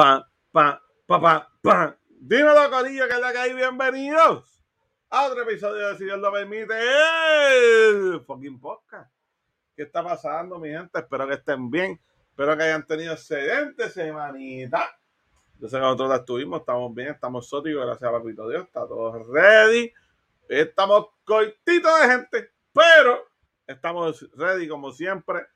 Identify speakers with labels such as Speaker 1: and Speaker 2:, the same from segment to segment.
Speaker 1: Pa, pa, pa, pa, pa. Dímelo, Corillo, que es la que hay. Bienvenidos a otro episodio de Si Dios lo permite. El fucking podcast. ¿Qué está pasando, mi gente? Espero que estén bien. Espero que hayan tenido excelente semanita. Yo sé que nosotros estuvimos, estamos bien, estamos sóticos, gracias a Papito Dios, está todo ready. Estamos cortitos de gente, pero estamos ready como siempre.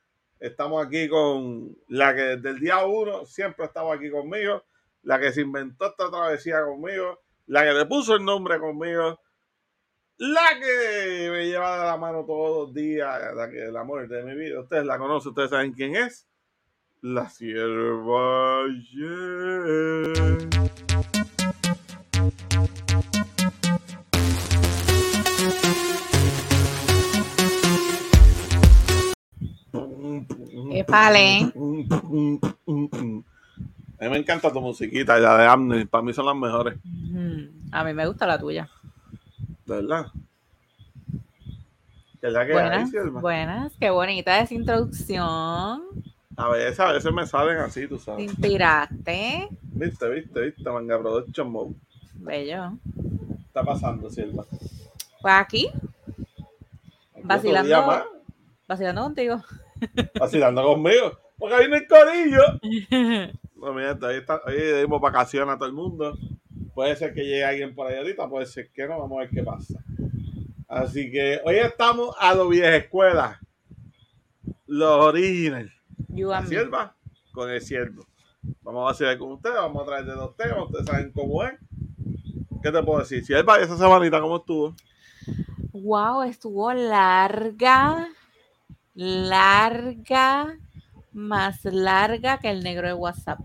Speaker 1: Estamos aquí con la que desde el día uno siempre estaba aquí conmigo, la que se inventó esta travesía conmigo, la que le puso el nombre conmigo, la que me lleva de la mano todos los días, la que el amor de mi vida. Ustedes la conocen, ustedes saben quién es. La sierva Yen.
Speaker 2: Épale.
Speaker 1: A mí me encanta tu musiquita, la de Amner. Para mí son las mejores.
Speaker 2: A mí me gusta la tuya.
Speaker 1: ¿De verdad? ¿Qué es la que hay,
Speaker 2: Buenas,
Speaker 1: Sierva?
Speaker 2: buenas, qué bonita esa introducción.
Speaker 1: A veces, a veces me salen así, tú
Speaker 2: Te
Speaker 1: sabes.
Speaker 2: inspiraste.
Speaker 1: Viste, viste, viste, Manga Production Mode.
Speaker 2: Bello.
Speaker 1: ¿Qué está pasando, Sierva?
Speaker 2: Pues aquí, Vacilando. vacilando contigo.
Speaker 1: Vacilando conmigo. Porque viene el corillo. No, mira, hoy, está, le dimos vacaciones a todo el mundo. Puede ser que llegue alguien por ahí ahorita, puede ser que no. Vamos a ver qué pasa. Así que hoy estamos a los viejas escuelas. Los originales. La sierva con el siervo. Vamos a vacilar con ustedes, vamos a traer de dos temas, ustedes saben cómo es. ¿Qué te puedo decir? Sierva, esa semanita, ¿cómo estuvo?
Speaker 2: Wow, estuvo larga, larga, más larga que el negro de WhatsApp.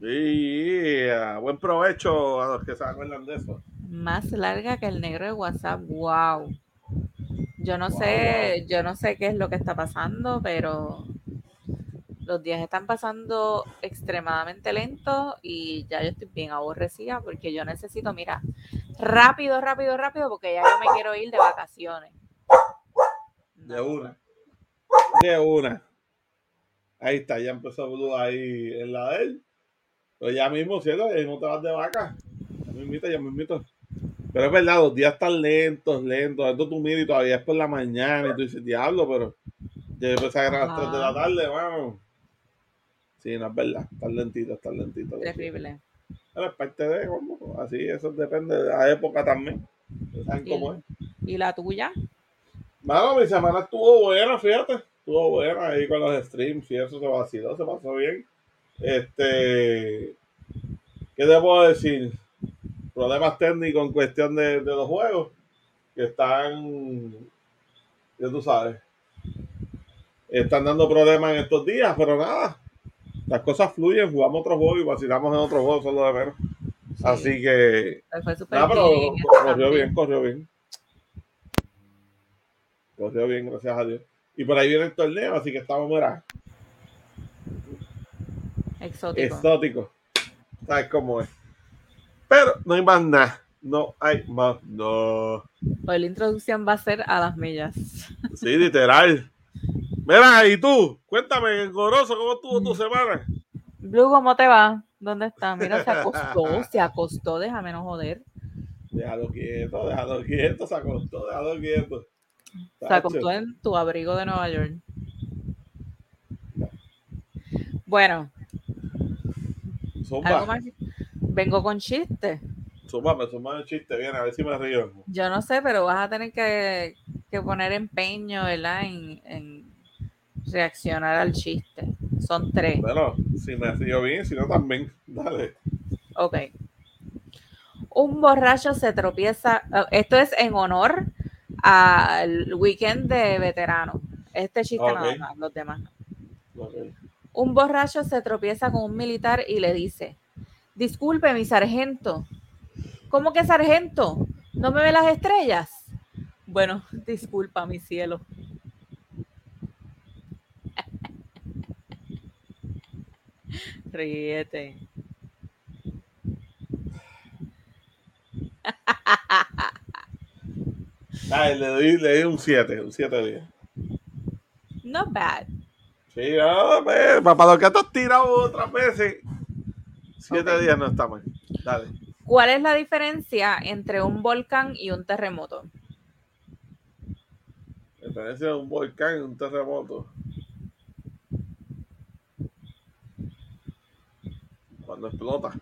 Speaker 1: Yeah. Buen provecho a los que se acuerdan de eso.
Speaker 2: Más larga que el negro de WhatsApp. Wow. Yo no
Speaker 1: Wow,
Speaker 2: sé, yo no sé qué es lo que está pasando, pero los días están pasando extremadamente lentos y ya yo estoy bien aborrecida porque yo necesito, mira, rápido, rápido, rápido, porque ya yo me quiero ir de vacaciones.
Speaker 1: De una. Una. Ahí está, ya empezó Blue ahí en la de él. Pero ya mismo, ¿cierto? Ya mismo te vas de vaca. Ya me invito, ya me invito. Pero es verdad, los días están lentos, lentos. Esto tú miras y todavía es por la mañana y tú dices, diablo, pero ya empecé a grabar a las 3 de la tarde, vamos. Sí, no es verdad. Está lentito, está lentito.
Speaker 2: Terrible.
Speaker 1: Pero es parte de cómo. Así, eso depende de la época también. Saben cómo es.
Speaker 2: ¿Y la tuya?
Speaker 1: Mano, mi semana estuvo buena, fíjate. Estuvo buena ahí con los streams y eso se vaciló, se pasó bien. Este. ¿Qué te puedo decir? Problemas técnicos en cuestión de, de los juegos que están. Ya tú sabes. Están dando problemas en estos días, pero nada. Las cosas fluyen, jugamos otro juego y vacilamos en otro juego, solo de menos.
Speaker 2: Sí.
Speaker 1: Así que.
Speaker 2: Fue súper
Speaker 1: Nada, pero
Speaker 2: bien,
Speaker 1: corrió bien, corrió bien. Corrió bien, gracias a Dios. Y por ahí viene el torneo, así que estamos, mira,
Speaker 2: Exótico.
Speaker 1: exóticos. ¿Sabes cómo es? Pero no hay más nada. No hay más no.
Speaker 2: Hoy la introducción va a ser a las millas.
Speaker 1: Sí, literal. Mira, y tú, cuéntame, Goroso, ¿cómo estuvo tu semana?
Speaker 2: Blue, ¿cómo te va? ¿Dónde está? Mira, se acostó, se acostó, déjame no joder.
Speaker 1: Déjalo quieto, déjalo quieto, se acostó, déjalo quieto.
Speaker 2: Se acostó en tu abrigo de Nueva York. Bueno, algo más. Vengo con chistes.
Speaker 1: zumba, zumba el chiste, bien, a ver si me río.
Speaker 2: Yo no sé, pero vas a tener que, que poner empeño, ¿verdad? En, en reaccionar al chiste. Son tres.
Speaker 1: Bueno, si me río bien, si no también, dale.
Speaker 2: Ok. Un borracho se tropieza. ah, Esto es en honor al weekend de veteranos. Este chiste nada
Speaker 1: Ok.
Speaker 2: más, los demás. no.
Speaker 1: Ok.
Speaker 2: Un borracho se tropieza con un militar y le dice: Disculpe, mi sargento, ¿Cómo que sargento? ¿No me ve las estrellas? Bueno, disculpa, mi cielo. Ríete.
Speaker 1: Ay, le doy, le doy un 7, un 7 de 10.
Speaker 2: Not bad.
Speaker 1: Sí, no, pues, para lo que has tirado otras veces, 7
Speaker 2: Ok.
Speaker 1: días no está mal. Dale.
Speaker 2: ¿Cuál es la diferencia entre un volcán y un terremoto?
Speaker 1: La diferencia de un volcán y un terremoto. Cuando explota,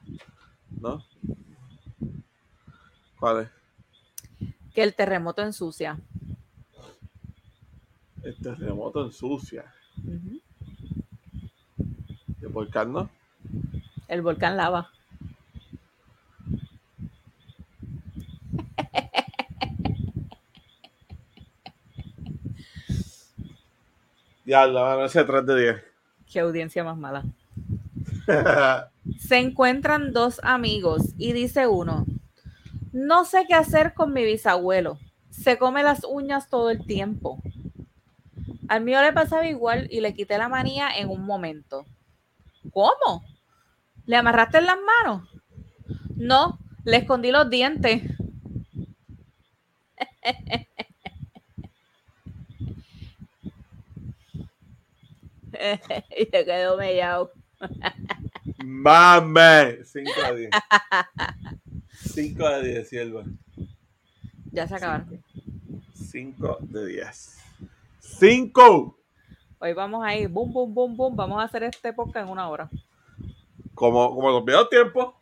Speaker 1: ¿no? ¿Cuál es?
Speaker 2: Que el terremoto ensucia.
Speaker 1: El terremoto ensucia. El volcán, ¿no?
Speaker 2: El volcán lava.
Speaker 1: Ya, la van a hacer 3 de
Speaker 2: Qué audiencia más mala.
Speaker 1: 10.
Speaker 2: Se encuentran dos amigos y dice uno, no sé qué hacer con mi bisabuelo. Se come las uñas todo el tiempo. Al mío le pasaba igual y le quité la manía en un momento. ¿Cómo? ¿Le amarraste en las manos? No, le escondí los dientes. y se quedó mellado.
Speaker 1: Mame. 5 de 10. 5 de 10, Silva.
Speaker 2: Ya se acabaron.
Speaker 1: 5 de 10. 5.
Speaker 2: Hoy vamos a ir, boom, boom, boom, boom. Vamos a hacer este podcast en una hora.
Speaker 1: Como, como nos vio tiempo.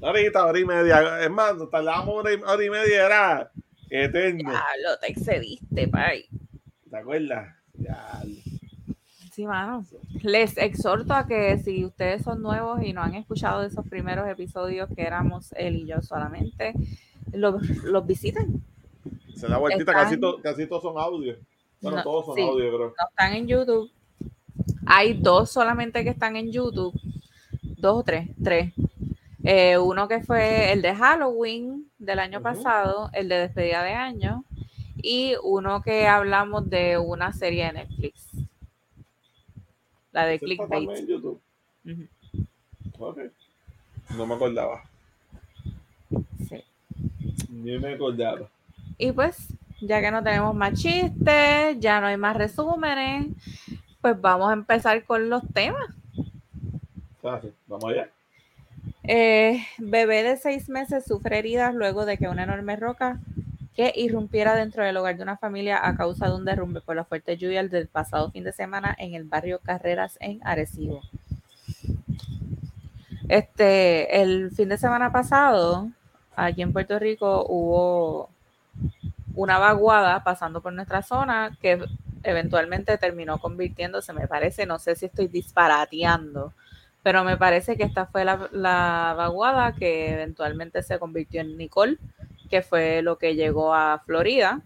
Speaker 1: Ahorita, hora y media. Es más, nos tardamos hora hora y media. Era eterno.
Speaker 2: Ah, lo te excediste, pay.
Speaker 1: ¿Te acuerdas? Ya.
Speaker 2: Sí, mano. Les exhorto a que si ustedes son nuevos y no han escuchado esos primeros episodios que éramos él y yo solamente, los, los visiten.
Speaker 1: Se da vueltita.
Speaker 2: Están-
Speaker 1: Casi, to- casi todos son audio. Bueno,
Speaker 2: No,
Speaker 1: todos son
Speaker 2: sí.
Speaker 1: audio, creo.
Speaker 2: No están en YouTube. Hay dos solamente que están en YouTube. Dos o tres. Tres. Eh, uno que fue el de Halloween del año pasado, el de despedida de año, y uno que hablamos de una serie de Netflix. La de
Speaker 1: ¿Ese está también
Speaker 2: Clickbait.
Speaker 1: en YouTube?
Speaker 2: Ujú,
Speaker 1: Ok. No me acordaba.
Speaker 2: sí.
Speaker 1: Ni me acordaba.
Speaker 2: Y pues, ya que no tenemos más chistes, ya no hay más resúmenes, pues vamos a empezar con los temas.
Speaker 1: Fácil. Vamos allá.
Speaker 2: Eh, bebé de seis meses sufre heridas luego de que una enorme roca que irrumpiera dentro del hogar de una familia a causa de un derrumbe por la fuerte lluvia del pasado fin de semana en el barrio Carreras en Arecibo. Este, el fin de semana pasado, aquí en Puerto Rico hubo una vaguada pasando por nuestra zona que eventualmente terminó convirtiéndose, me parece, no sé si estoy disparateando, pero me parece que esta fue la, la vaguada que eventualmente se convirtió en Nicole, que fue lo que llegó a Florida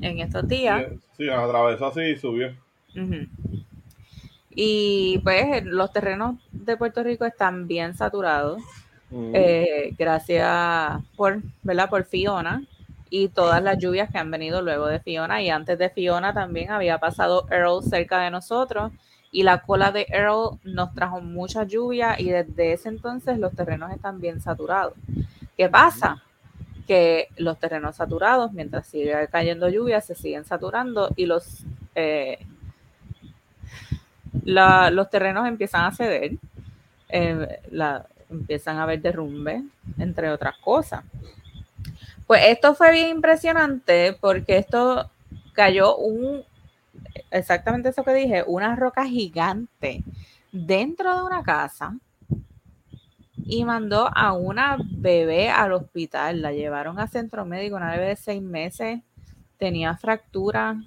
Speaker 2: en estos días.
Speaker 1: Sí, sí, atravesó así y subió.
Speaker 2: Y pues los terrenos de Puerto Rico están bien saturados,
Speaker 1: Mm.
Speaker 2: eh, gracias por, ¿verdad? por Fiona y todas las lluvias que han venido luego de Fiona. Y antes de Fiona también había pasado Earl cerca de nosotros y la cola de Earl nos trajo mucha lluvia y desde ese entonces los terrenos están bien saturados. ¿Qué pasa? Que los terrenos saturados, mientras sigue cayendo lluvia, se siguen saturando y los, eh, los terrenos empiezan a ceder. eh, la- empiezan a haber derrumbe, entre otras cosas. Pues esto fue bien impresionante porque esto cayó un, exactamente eso que dije, una roca gigante dentro de una casa y mandó a una bebé al hospital. La llevaron a centro médico, una bebé de seis meses, tenía fractura,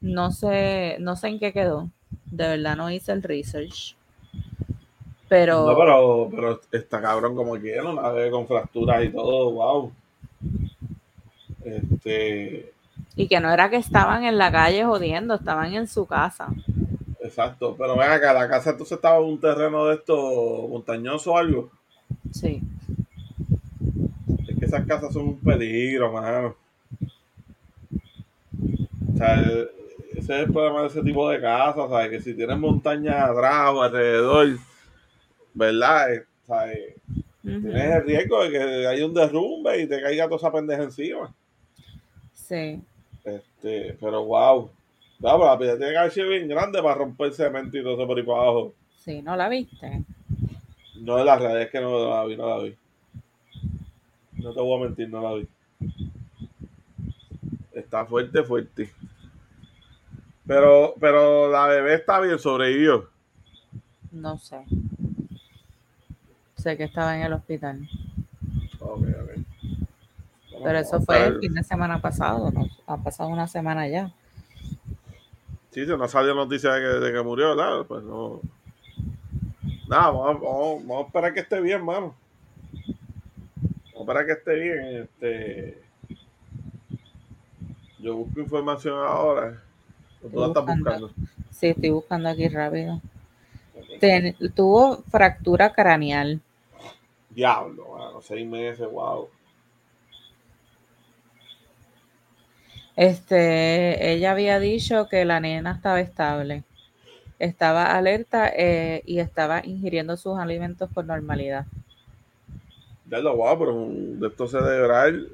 Speaker 2: no sé, no sé en qué quedó. De verdad no hice el research. Pero,
Speaker 1: No, pero, pero está cabrón como quiera, una vez con fracturas y todo, wow. Este,
Speaker 2: y que no era que estaban en la calle jodiendo, estaban en su casa.
Speaker 1: Exacto. Pero ven acá, la casa entonces estaba en un terreno de esto montañoso o algo.
Speaker 2: Sí.
Speaker 1: esas casas son un peligro, mano. O sea, ese es el problema de ese tipo de casas, ¿sabes? Que si tienes montañas atrás o alrededor, ¿verdad? Eh, ¿sabes? Tienes el riesgo de que haya un derrumbe y te caiga toda esa pendeja encima.
Speaker 2: Sí.
Speaker 1: Este, pero wow. No, pero la piedra tiene que haber sido bien grande para romper cemento y todo eso por ahí para abajo.
Speaker 2: Sí, ¿no la viste?
Speaker 1: No, la realidad es que no la vi, no la vi. No te voy a mentir, no la vi. Está fuerte, fuerte. Pero, pero la bebé está bien, sobrevivió.
Speaker 2: No sé. Sé que estaba en el hospital.
Speaker 1: Ok, ok.
Speaker 2: Pero eso fue el fin de semana pasado, ¿no? Ha pasado una semana ya.
Speaker 1: Sí, si no salió noticia de que, de que murió, ¿verdad? Pues no. Nada, vamos, a- vamos- vamos a esperar que esté bien, mano. Vamos a esperar que esté bien. Este. Yo busco información ahora. ¿O ¿Tú la estás
Speaker 2: buscando.
Speaker 1: buscando?
Speaker 2: Sí, estoy buscando aquí rápido. Ten- tuvo fractura craneal.
Speaker 1: Diablo, mano, seis meses, wow.
Speaker 2: Este, ella había dicho que la nena estaba estable, estaba alerta eh, y estaba ingiriendo sus alimentos con normalidad.
Speaker 1: Diablo, wow, pero un de esto cerebral,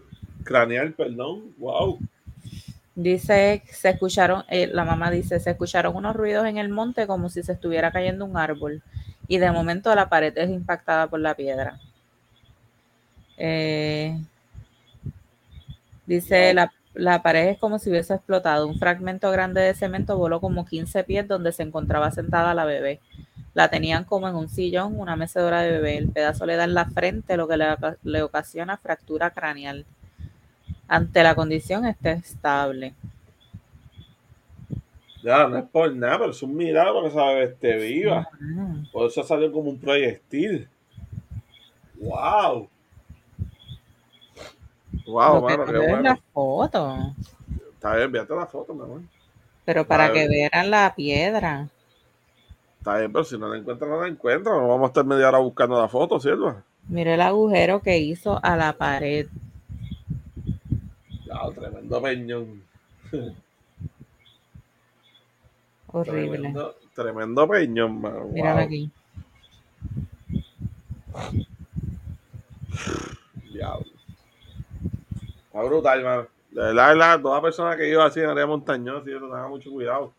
Speaker 1: craneal, perdón, wow.
Speaker 2: Dice, se escucharon, eh, la mamá dice, se escucharon unos ruidos en el monte como si se estuviera cayendo un árbol y de momento la pared es impactada por la piedra. Eh, dice,
Speaker 1: Wow.
Speaker 2: la, la pared es como si hubiese explotado. Un fragmento grande de cemento voló como 15 pies donde se encontraba sentada la bebé. La tenían como en un sillón, una mecedora de bebé. El pedazo le da en la frente, lo que le, oca- le ocasiona fractura craneal. Ante la condición está estable.
Speaker 1: Ya, no es por nada, pero es un milagro que esa bebé esté viva. Por eso salió como un proyectil. Wow. Wow, mano,
Speaker 2: no
Speaker 1: qué bueno.
Speaker 2: la foto.
Speaker 1: Está bien, envíate la foto, mi amor.
Speaker 2: Pero para que vieran la piedra.
Speaker 1: Está bien, pero si no la encuentran, no la encuentran. No vamos a estar media hora buscando la foto, ¿cierto?
Speaker 2: Mire el agujero que hizo a la pared.
Speaker 1: Ya, tremendo peñón.
Speaker 2: Horrible.
Speaker 1: Tremendo, tremendo peñón, mano.
Speaker 2: Míralo
Speaker 1: Wow.
Speaker 2: aquí.
Speaker 1: Diablo. Está brutal, mano. De verdad, de verdad, toda persona que iba así en área montañosa y eso, tenga mucho cuidado.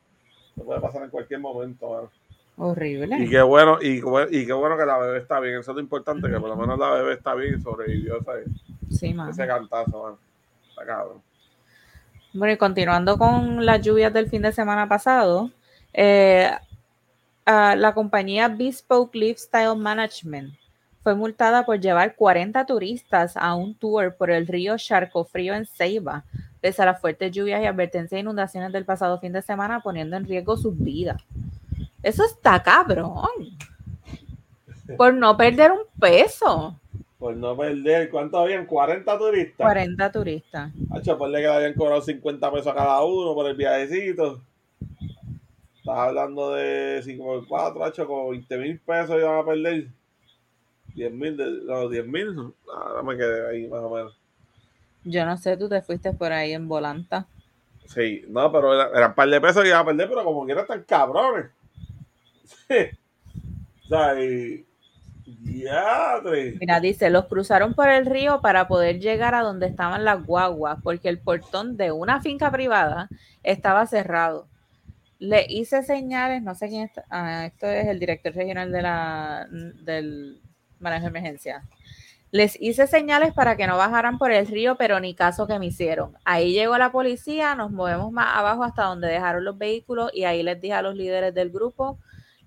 Speaker 1: Eso puede pasar en cualquier momento, mano. Y
Speaker 2: Horrible.
Speaker 1: qué bueno, y, qué y qué bueno que la bebé está bien. Eso es lo importante, que por lo menos la bebé está bien y sobrevivió ese,
Speaker 2: Sí,
Speaker 1: ese cantazo, mano. Está cabrón.
Speaker 2: Bueno, y continuando con las lluvias del fin de semana pasado, eh, la compañía Bespoke Lifestyle Management fue multada por llevar 40 turistas a un tour por el río Charcofrío en Ceiba, pese a las fuertes lluvias y advertencias de inundaciones del pasado fin de semana, poniendo en riesgo sus vidas. Eso está cabrón. Por no perder un peso.
Speaker 1: Por no perder, ¿cuántos habían? 40 turistas.
Speaker 2: 40 turistas.
Speaker 1: Hacho, ponle que le habían cobrado 50 pesos a cada uno por el viajecito. Estás hablando de 5 por 4, hacho, con 20 mil pesos iban a perder. 10 mil, de- no, 10 mil. Ahora me quedé ahí más o menos.
Speaker 2: Yo no sé, tú te fuiste por ahí en volanta.
Speaker 1: Sí, no, pero era- eran un par de pesos que iban a perder, pero como quiera están cabrones. Sí. O sea, y. Diadre.
Speaker 2: Mira, dice, los cruzaron por el río para poder llegar a donde estaban las guaguas, porque el portón de una finca privada estaba cerrado. Le hice señales, no sé quién está, ah, esto es el director regional de la, del manejo de emergencia. Les hice señales para que no bajaran por el río, pero ni caso que me hicieron. Ahí llegó la policía, nos movemos más abajo hasta donde dejaron los vehículos y ahí les dije a los líderes del grupo,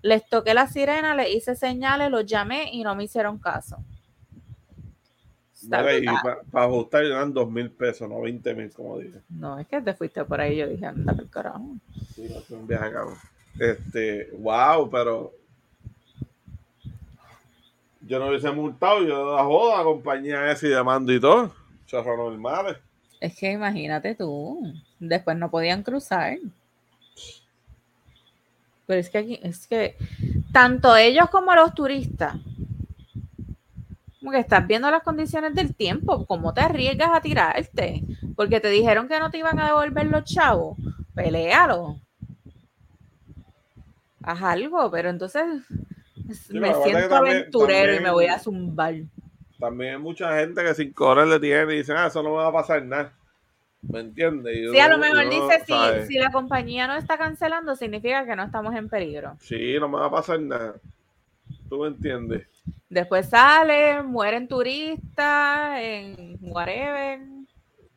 Speaker 2: les toqué la sirena, les hice señales, los llamé y no me hicieron caso.
Speaker 1: Mira, y para ajustar eran 2 mil pesos, no 20 mil, como dije.
Speaker 2: No, es que te fuiste por ahí, yo dije, anda por carajo.
Speaker 1: Sí, no, un viaje cabrón. Este, wow, pero yo no hubiese multado, yo la joda, compañía esa y demando y todo. Chorro normales.
Speaker 2: Es que imagínate tú, después no podían cruzar. Pero es que aquí, es que tanto ellos como los turistas Como que estás viendo las condiciones del tiempo, ¿cómo te arriesgas a tirarte? Porque te dijeron que no te iban a devolver los chavos. Pelealo. Haz algo, pero entonces me siento aventurero y me voy a zumbar.
Speaker 1: También hay mucha gente que sin correr le tiene y dicen, ah, eso no me va a pasar nada. ¿Me entiendes?
Speaker 2: Sí, a lo mejor dice, si, si la compañía no está cancelando, significa que no estamos en peligro.
Speaker 1: Sí, no me va a pasar nada. ¿Tú me entiendes?
Speaker 2: Después sale, mueren turistas en whatever.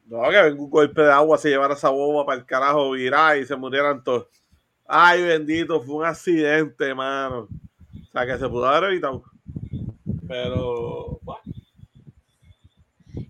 Speaker 1: No, que venga un golpe de agua, se llevara esa boba para el carajo, virar y se murieran todos. Ay, bendito, fue un accidente, mano. Sea, que se pudo haber evitado. Pero, bueno.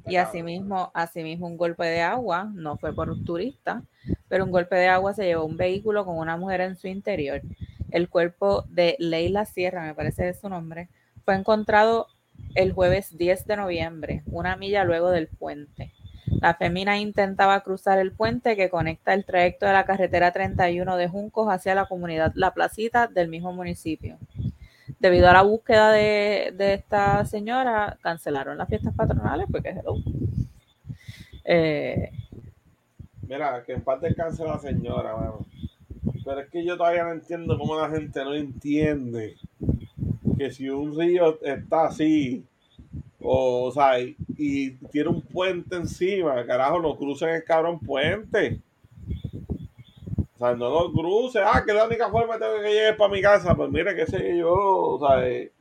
Speaker 2: Y asimismo, asimismo un golpe de agua, no fue por un turista, pero un golpe de agua se llevó un vehículo con una mujer en su interior. El cuerpo de Leila Sierra, me parece es su nombre, fue encontrado el jueves 10 de noviembre, una milla luego del puente. La fémina intentaba cruzar el puente que conecta el trayecto de la carretera 31 de Juncos hacia la comunidad La Placita del mismo municipio. Debido a la búsqueda de, esta señora, cancelaron las fiestas patronales porque es
Speaker 1: eh, Mira, que en parte descanse la señora, Pero es que yo todavía no entiendo cómo la gente no entiende que si un río está así, o, sea, y, tiene un puente encima, carajo, no crucen el cabrón puente. O sea, no lo cruce. Ah, que la única forma tengo que llegue para mi casa. Pues mire, qué sé yo, o sea, que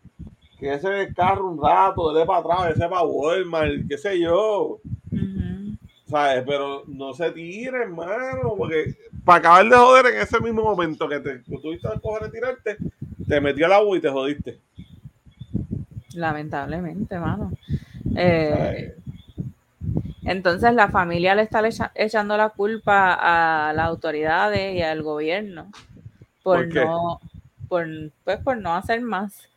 Speaker 1: ese carro un rato, dé para atrás, ese para Walmart, qué sé yo. ¿Sabes? Pero no se tire, hermano, porque para acabar de joder en ese mismo momento que te que tuviste coger de tirarte, te metió al agua y te jodiste.
Speaker 2: Lamentablemente, hermano. Eh, entonces la familia le está echando la culpa a las autoridades y al gobierno por, no por, pues, por no hacer más.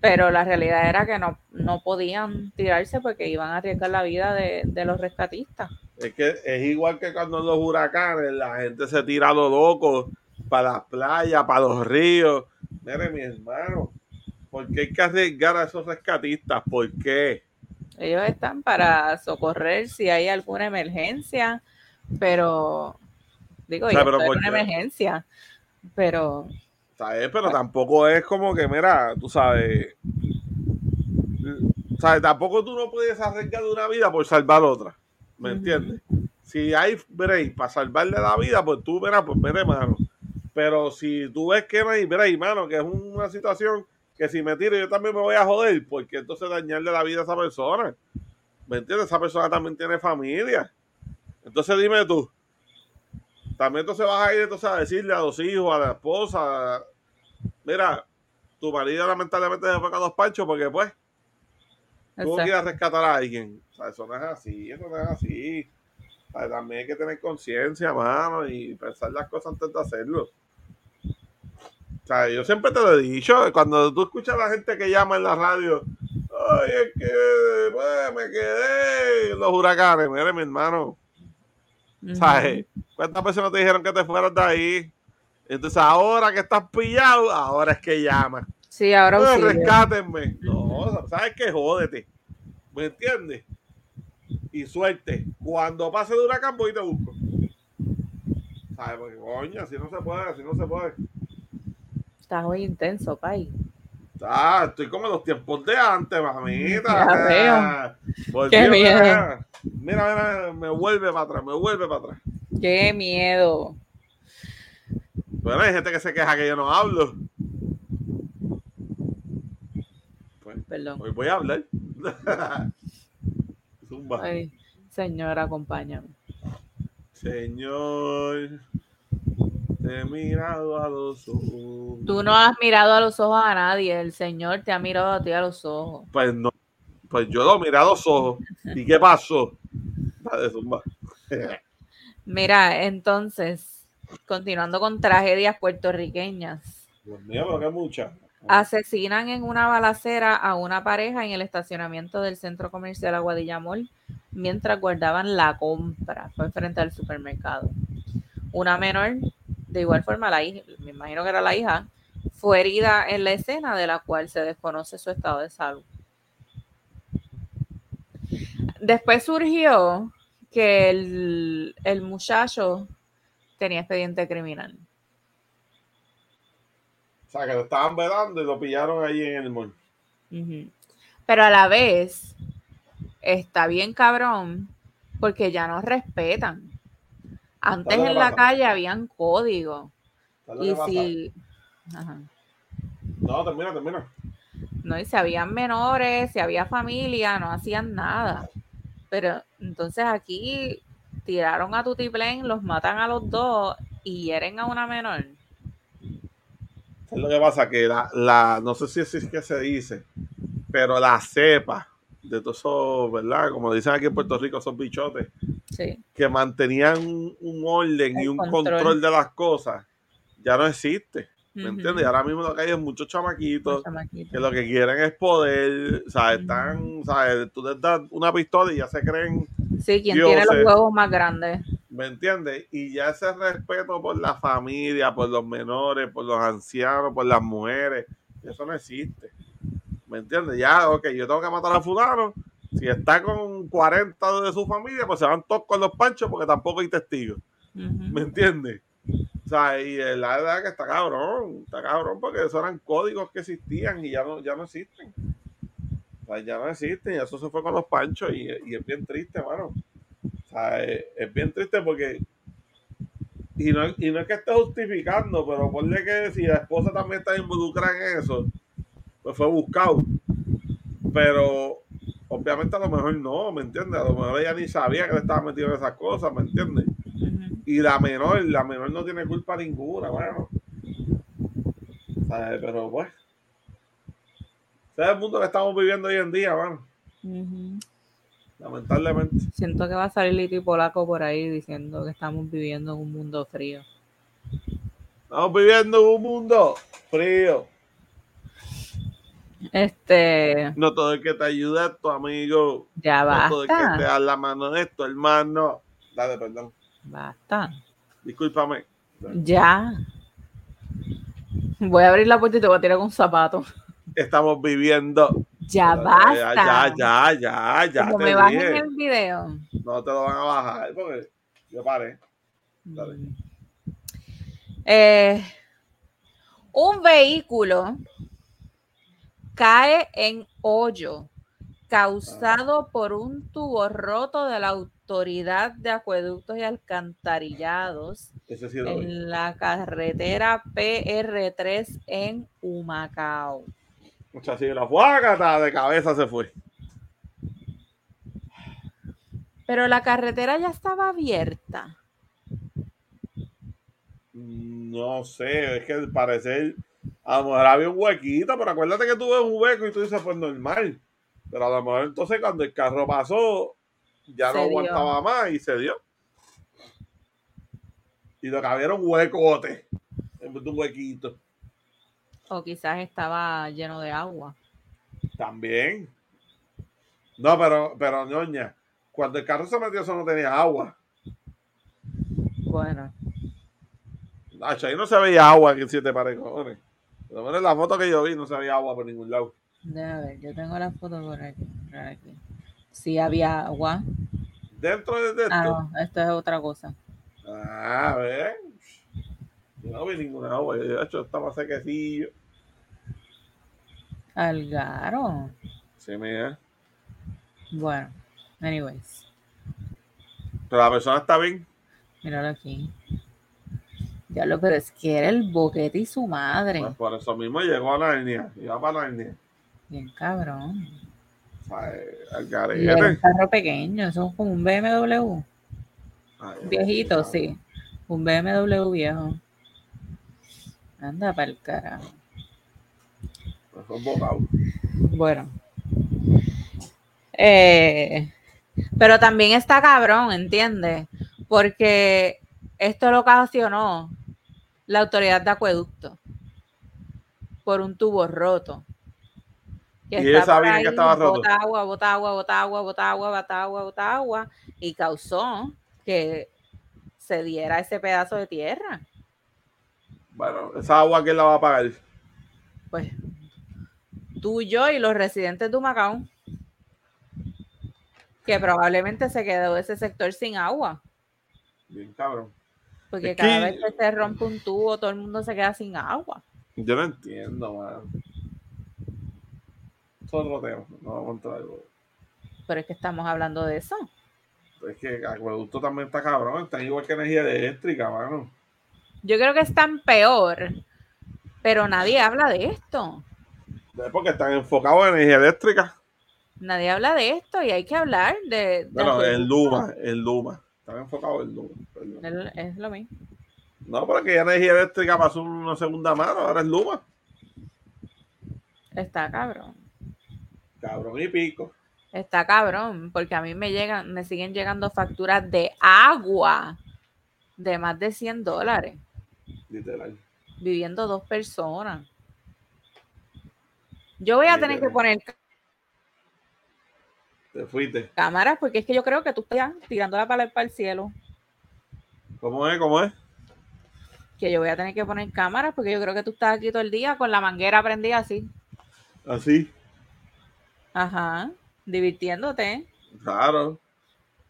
Speaker 2: Pero la realidad era que no, no podían tirarse porque iban a arriesgar la vida de, los rescatistas.
Speaker 1: Es que es igual que cuando los huracanes la gente se tira a los locos para las playas, para los ríos. Mire, mi hermano, ¿por qué hay que arriesgar a esos rescatistas? ¿Por qué?
Speaker 2: Ellos están para socorrer si hay alguna emergencia, pero digo, yo pero una emergencia, pero
Speaker 1: ¿sabes? Pero tampoco es como que, mira, tú sabes, ¿sabes? Tampoco tú no puedes arriesgar una vida por salvar otra, ¿me entiendes? Si hay break para salvarle la vida, pues tú verás, pues veré, mano. Pero si tú ves que no hay break, mano, que es una situación que si me tiro yo también me voy a joder, porque entonces dañarle la vida a esa persona. ¿Me entiendes? Esa persona también tiene familia. Entonces dime tú, también entonces vas a ir entonces a decirle a los hijos, a la esposa, mira, tu marido lamentablemente se fue con dos panchos porque pues tú quieres rescatar a alguien. O sea, eso no es así, eso no es así. también hay que tener conciencia, mano, y pensar las cosas antes de hacerlo. O sea, yo siempre te lo he dicho, cuando tú escuchas a la gente que llama en la radio, ay, es que pues, me quedé los huracanes, mire mi hermano. ¿Sabes? ¿Cuántas personas te dijeron que te fueras de ahí? Entonces ahora que estás pillado, ahora es que llama.
Speaker 2: Sí, ahora
Speaker 1: pues, rescátenme. No, ¿sabes qué? Jódete. ¿Me entiendes? Y suerte. Cuando pase de huracán voy y te busco. ¿Sabes? Porque coño, así no se puede, así no se puede.
Speaker 2: Estás muy intenso, Pai.
Speaker 1: Ah, estoy como en los tiempos de antes, mamita.
Speaker 2: Qué miedo.
Speaker 1: Mira, mira, me vuelve para atrás, me vuelve para atrás.
Speaker 2: Qué miedo.
Speaker 1: Bueno, hay gente que se queja que yo no hablo.
Speaker 2: Perdón.
Speaker 1: Hoy voy a hablar.
Speaker 2: Zumba. Ay, señor, acompáñame.
Speaker 1: Señor. Te he mirado a los ojos.
Speaker 2: Tú no has mirado a los ojos a nadie, el Señor te ha mirado a ti a los ojos.
Speaker 1: Pues no, pues yo lo miré a los ojos. ¿Y qué pasó?
Speaker 2: Mira, entonces, continuando con tragedias puertorriqueñas.
Speaker 1: Dios mío, pero que muchas.
Speaker 2: Asesinan en una balacera a una pareja en el estacionamiento del centro comercial Aguadilla Mall mientras guardaban la compra. Fue frente al supermercado. Una menor de igual forma, la hija, me imagino que era la hija, fue herida en la escena de la cual se desconoce su estado de salud. después surgió que el, el muchacho tenía expediente criminal.
Speaker 1: O sea, que lo estaban velando y lo pillaron ahí en el mall.
Speaker 2: Pero a la vez está bien cabrón porque ya nos respetan. Antes
Speaker 1: ¿Sabes lo que
Speaker 2: en la calle habían códigos.
Speaker 1: ¿Sabes lo
Speaker 2: Y si, ajá.
Speaker 1: No, termina, termina.
Speaker 2: no, y si habían menores, si había familia, no hacían nada. Pero entonces aquí tiraron a Tutiplén, los matan a los dos y hieren a una menor.
Speaker 1: ¿Sabes lo que pasa? Que la, la no sé si es que se dice, pero la cepa de todos esos, ¿verdad? Como dicen aquí en Puerto Rico, esos bichotes,
Speaker 2: Sí.
Speaker 1: que mantenían un, un orden y un
Speaker 2: control.
Speaker 1: control. de las cosas, ya no existe. ¿Me entiendes? Y ahora mismo lo que hay es muchos chamaquitos que lo que quieren es poder, ¿sabes? Están, ¿sabes? Tú les das una pistola y ya se creen,
Speaker 2: Sí, quien tiene los huevos más grandes.
Speaker 1: ¿me entiendes? Y ya ese respeto por la familia, por los menores, por los ancianos, por las mujeres, eso no existe. ¿Me entiendes? Ya, ok, yo tengo que matar a fulano. Si está con 40 de su familia, pues se van todos con los panchos porque tampoco hay testigos. ¿Me entiendes? O sea, y la verdad que está cabrón, está cabrón porque esos eran códigos que existían y ya no, ya no existen. O sea, ya no existen y eso se fue con los panchos y, y es bien triste, mano. O sea, es, es bien triste porque... Y no, y no es que esté justificando, pero ponle que si la esposa también está involucrada en eso, pues fue buscado. Pero obviamente a lo mejor no, ¿me entiendes? A lo mejor ella ni sabía que le estaba metido en esas cosas, ¿me entiendes? Y la menor, la menor no tiene culpa ninguna, bueno. ¿Sabes? Pero pues. Ese es el mundo que estamos viviendo hoy en día, mano.
Speaker 2: Ujú.
Speaker 1: Lamentablemente.
Speaker 2: Siento que va a salir Liti Polaco por ahí diciendo que estamos viviendo en un mundo frío.
Speaker 1: Estamos viviendo en un mundo frío.
Speaker 2: Este,
Speaker 1: No todo el que te ayuda es tu amigo.
Speaker 2: ya
Speaker 1: No todo el que te
Speaker 2: basta.
Speaker 1: da la mano es tu hermano. Dale, perdón.
Speaker 2: Basta.
Speaker 1: Discúlpame.
Speaker 2: Ya. Voy a abrir la puerta y te voy a tirar con un zapato.
Speaker 1: Estamos viviendo.
Speaker 2: Ya basta.
Speaker 1: ya, ya, ya, ya.
Speaker 2: Como me bajen
Speaker 1: dije.
Speaker 2: el video.
Speaker 1: No te lo van a bajar porque yo paré. Dale.
Speaker 2: Eh, un vehículo cae en hoyo causado por un tubo roto de la Autoridad de Acueductos y Alcantarillados
Speaker 1: Ese sí
Speaker 2: en la carretera PR3 en Humacao.
Speaker 1: Mucha si la fuácata de cabeza se fue.
Speaker 2: Pero la carretera ya estaba abierta.
Speaker 1: No sé, es que al parecer a lo mejor había un huequito, pero acuérdate que tú ves un hueco y tú dices, pues normal. Pero a lo mejor entonces cuando el carro pasó, ya
Speaker 2: Se
Speaker 1: no
Speaker 2: dio.
Speaker 1: aguantaba más y se dio. Y lo que había era un huecote, en vez de un huequito.
Speaker 2: O quizás estaba lleno de agua.
Speaker 1: También. No, pero, pero ñoña, cuando el carro se metió eso no tenía agua.
Speaker 2: Bueno,
Speaker 1: ahí no se veía agua aquí en Siete Pares, cojones. Por lo menos en la foto que yo vi no se veía agua por ningún lado.
Speaker 2: déjame ver, yo tengo la foto por aquí. por aquí. Sí había agua.
Speaker 1: Dentro de esto.
Speaker 2: Ah, no, esto es otra cosa.
Speaker 1: Ah, a ver. Yo no vi ninguna agua. Yo, de hecho, estaba sequecillo.
Speaker 2: Algaro.
Speaker 1: Sí, mira.
Speaker 2: Bueno, anyways,
Speaker 1: Pero la persona está bien.
Speaker 2: míralo aquí. Ya lo, pero es que era el boquete y su madre.
Speaker 1: Pues por eso mismo llegó a Narnia. Iba para Narnia.
Speaker 2: Bien cabrón.
Speaker 1: O sea, eh,
Speaker 2: Y era un
Speaker 1: garete.
Speaker 2: carro pequeño, eso es como un BMW.
Speaker 1: Ay,
Speaker 2: Viejito, sí. Un BMW viejo. Anda para el carajo.
Speaker 1: pues fue bocado.
Speaker 2: Bueno. Eh, pero también está cabrón, ¿entiendes? Porque esto lo ocasionó la autoridad de acueducto por un tubo roto. Que
Speaker 1: Y que estaba roto.
Speaker 2: Bota agua, bota agua, bota agua, bota agua, bota agua, bota agua, y causó que se diera ese pedazo de tierra.
Speaker 1: Bueno, esa agua, ¿quién la va a pagar?
Speaker 2: Pues tú, yo y los residentes de Humacao. que probablemente se quedó ese sector sin agua.
Speaker 1: Bien cabrón.
Speaker 2: Porque
Speaker 1: Es
Speaker 2: cada
Speaker 1: que-
Speaker 2: vez que se rompe un tubo, todo el mundo se queda sin agua.
Speaker 1: Yo no entiendo, man. Es otro tema. No vamos a en-
Speaker 2: Pero es que estamos hablando de eso.
Speaker 1: Es que acueducto también está cabrón. Está igual que energía eléctrica, mano.
Speaker 2: Yo creo que están peor, pero nadie habla de esto.
Speaker 1: Es porque están enfocados en energía eléctrica.
Speaker 2: Nadie habla de esto y hay que hablar de. de
Speaker 1: Bueno, el. Luma, el Luma. Están enfocados en Luma.
Speaker 2: El- Es lo mismo.
Speaker 1: No, porque ya energía eléctrica pasó una segunda mano, ahora es Luma.
Speaker 2: Está cabrón.
Speaker 1: Cabrón y pico.
Speaker 2: Está cabrón, porque a mí me llegan, me siguen llegando facturas de agua de más de 100 dólares,
Speaker 1: Literal.
Speaker 2: viviendo dos personas. Yo voy a tener que poner
Speaker 1: Te fuiste.
Speaker 2: cámaras porque es que yo creo que tú estás ya tirando la palabra para el cielo.
Speaker 1: ¿Cómo es? ¿Cómo es?
Speaker 2: Que yo voy a tener que poner cámaras porque yo creo que tú estás aquí todo el día con la manguera prendida así.
Speaker 1: Así.
Speaker 2: Ajá. Divirtiéndote.
Speaker 1: Claro.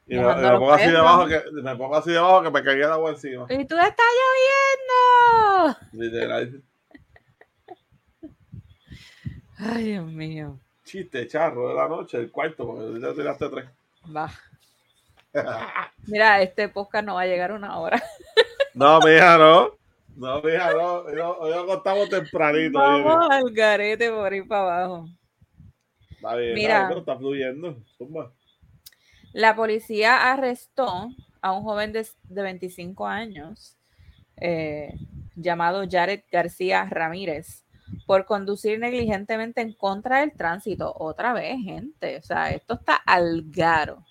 Speaker 1: Y me, pongo así debajo que me pongo así debajo que me caiga el agua encima.
Speaker 2: Y tú estás lloviendo.
Speaker 1: Literal.
Speaker 2: Ay, Dios mío.
Speaker 1: Chiste, charro de la noche, el cuarto, porque ya tiraste tres.
Speaker 2: Va. Mira, este podcast no va a llegar una hora.
Speaker 1: no, mija, no. No, mija, no. Hoy nos contamos tempranito.
Speaker 2: Vamos al garete por ir para abajo.
Speaker 1: Está bien,
Speaker 2: Mira.
Speaker 1: está bien, está fluyendo. Zumba.
Speaker 2: La policía arrestó a un joven de, de 25 años eh, llamado Jared García Ramírez por conducir negligentemente en contra del tránsito. Otra vez, gente. O sea, esto está al garo.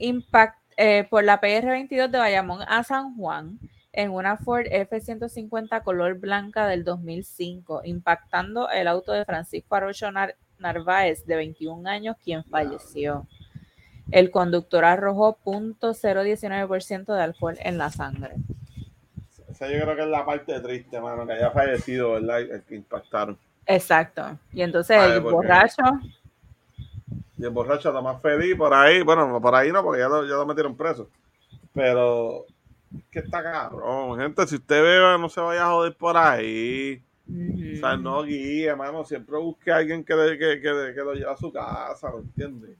Speaker 2: Impact, eh, por la PR22 de Bayamón a San Juan en una Ford F-150 color blanca del 2005, impactando el auto de Francisco Arroyo Nar- Narváez, de 21 años, quien falleció. El conductor arrojó .019% de alcohol en la sangre.
Speaker 1: Esa yo creo que es la parte triste, mano, que haya fallecido, ¿verdad? El que impactaron.
Speaker 2: Exacto. Y entonces el borracho,
Speaker 1: Y el borracho está más feliz por ahí. Bueno, no, por ahí no, porque ya lo, ya lo metieron preso. Pero, que está cabrón. Gente, si usted bebe, no se vaya a joder por ahí. O sea, no guíe, hermano. Siempre busque a alguien que, que, que, que lo lleve a su casa, ¿me entiendes?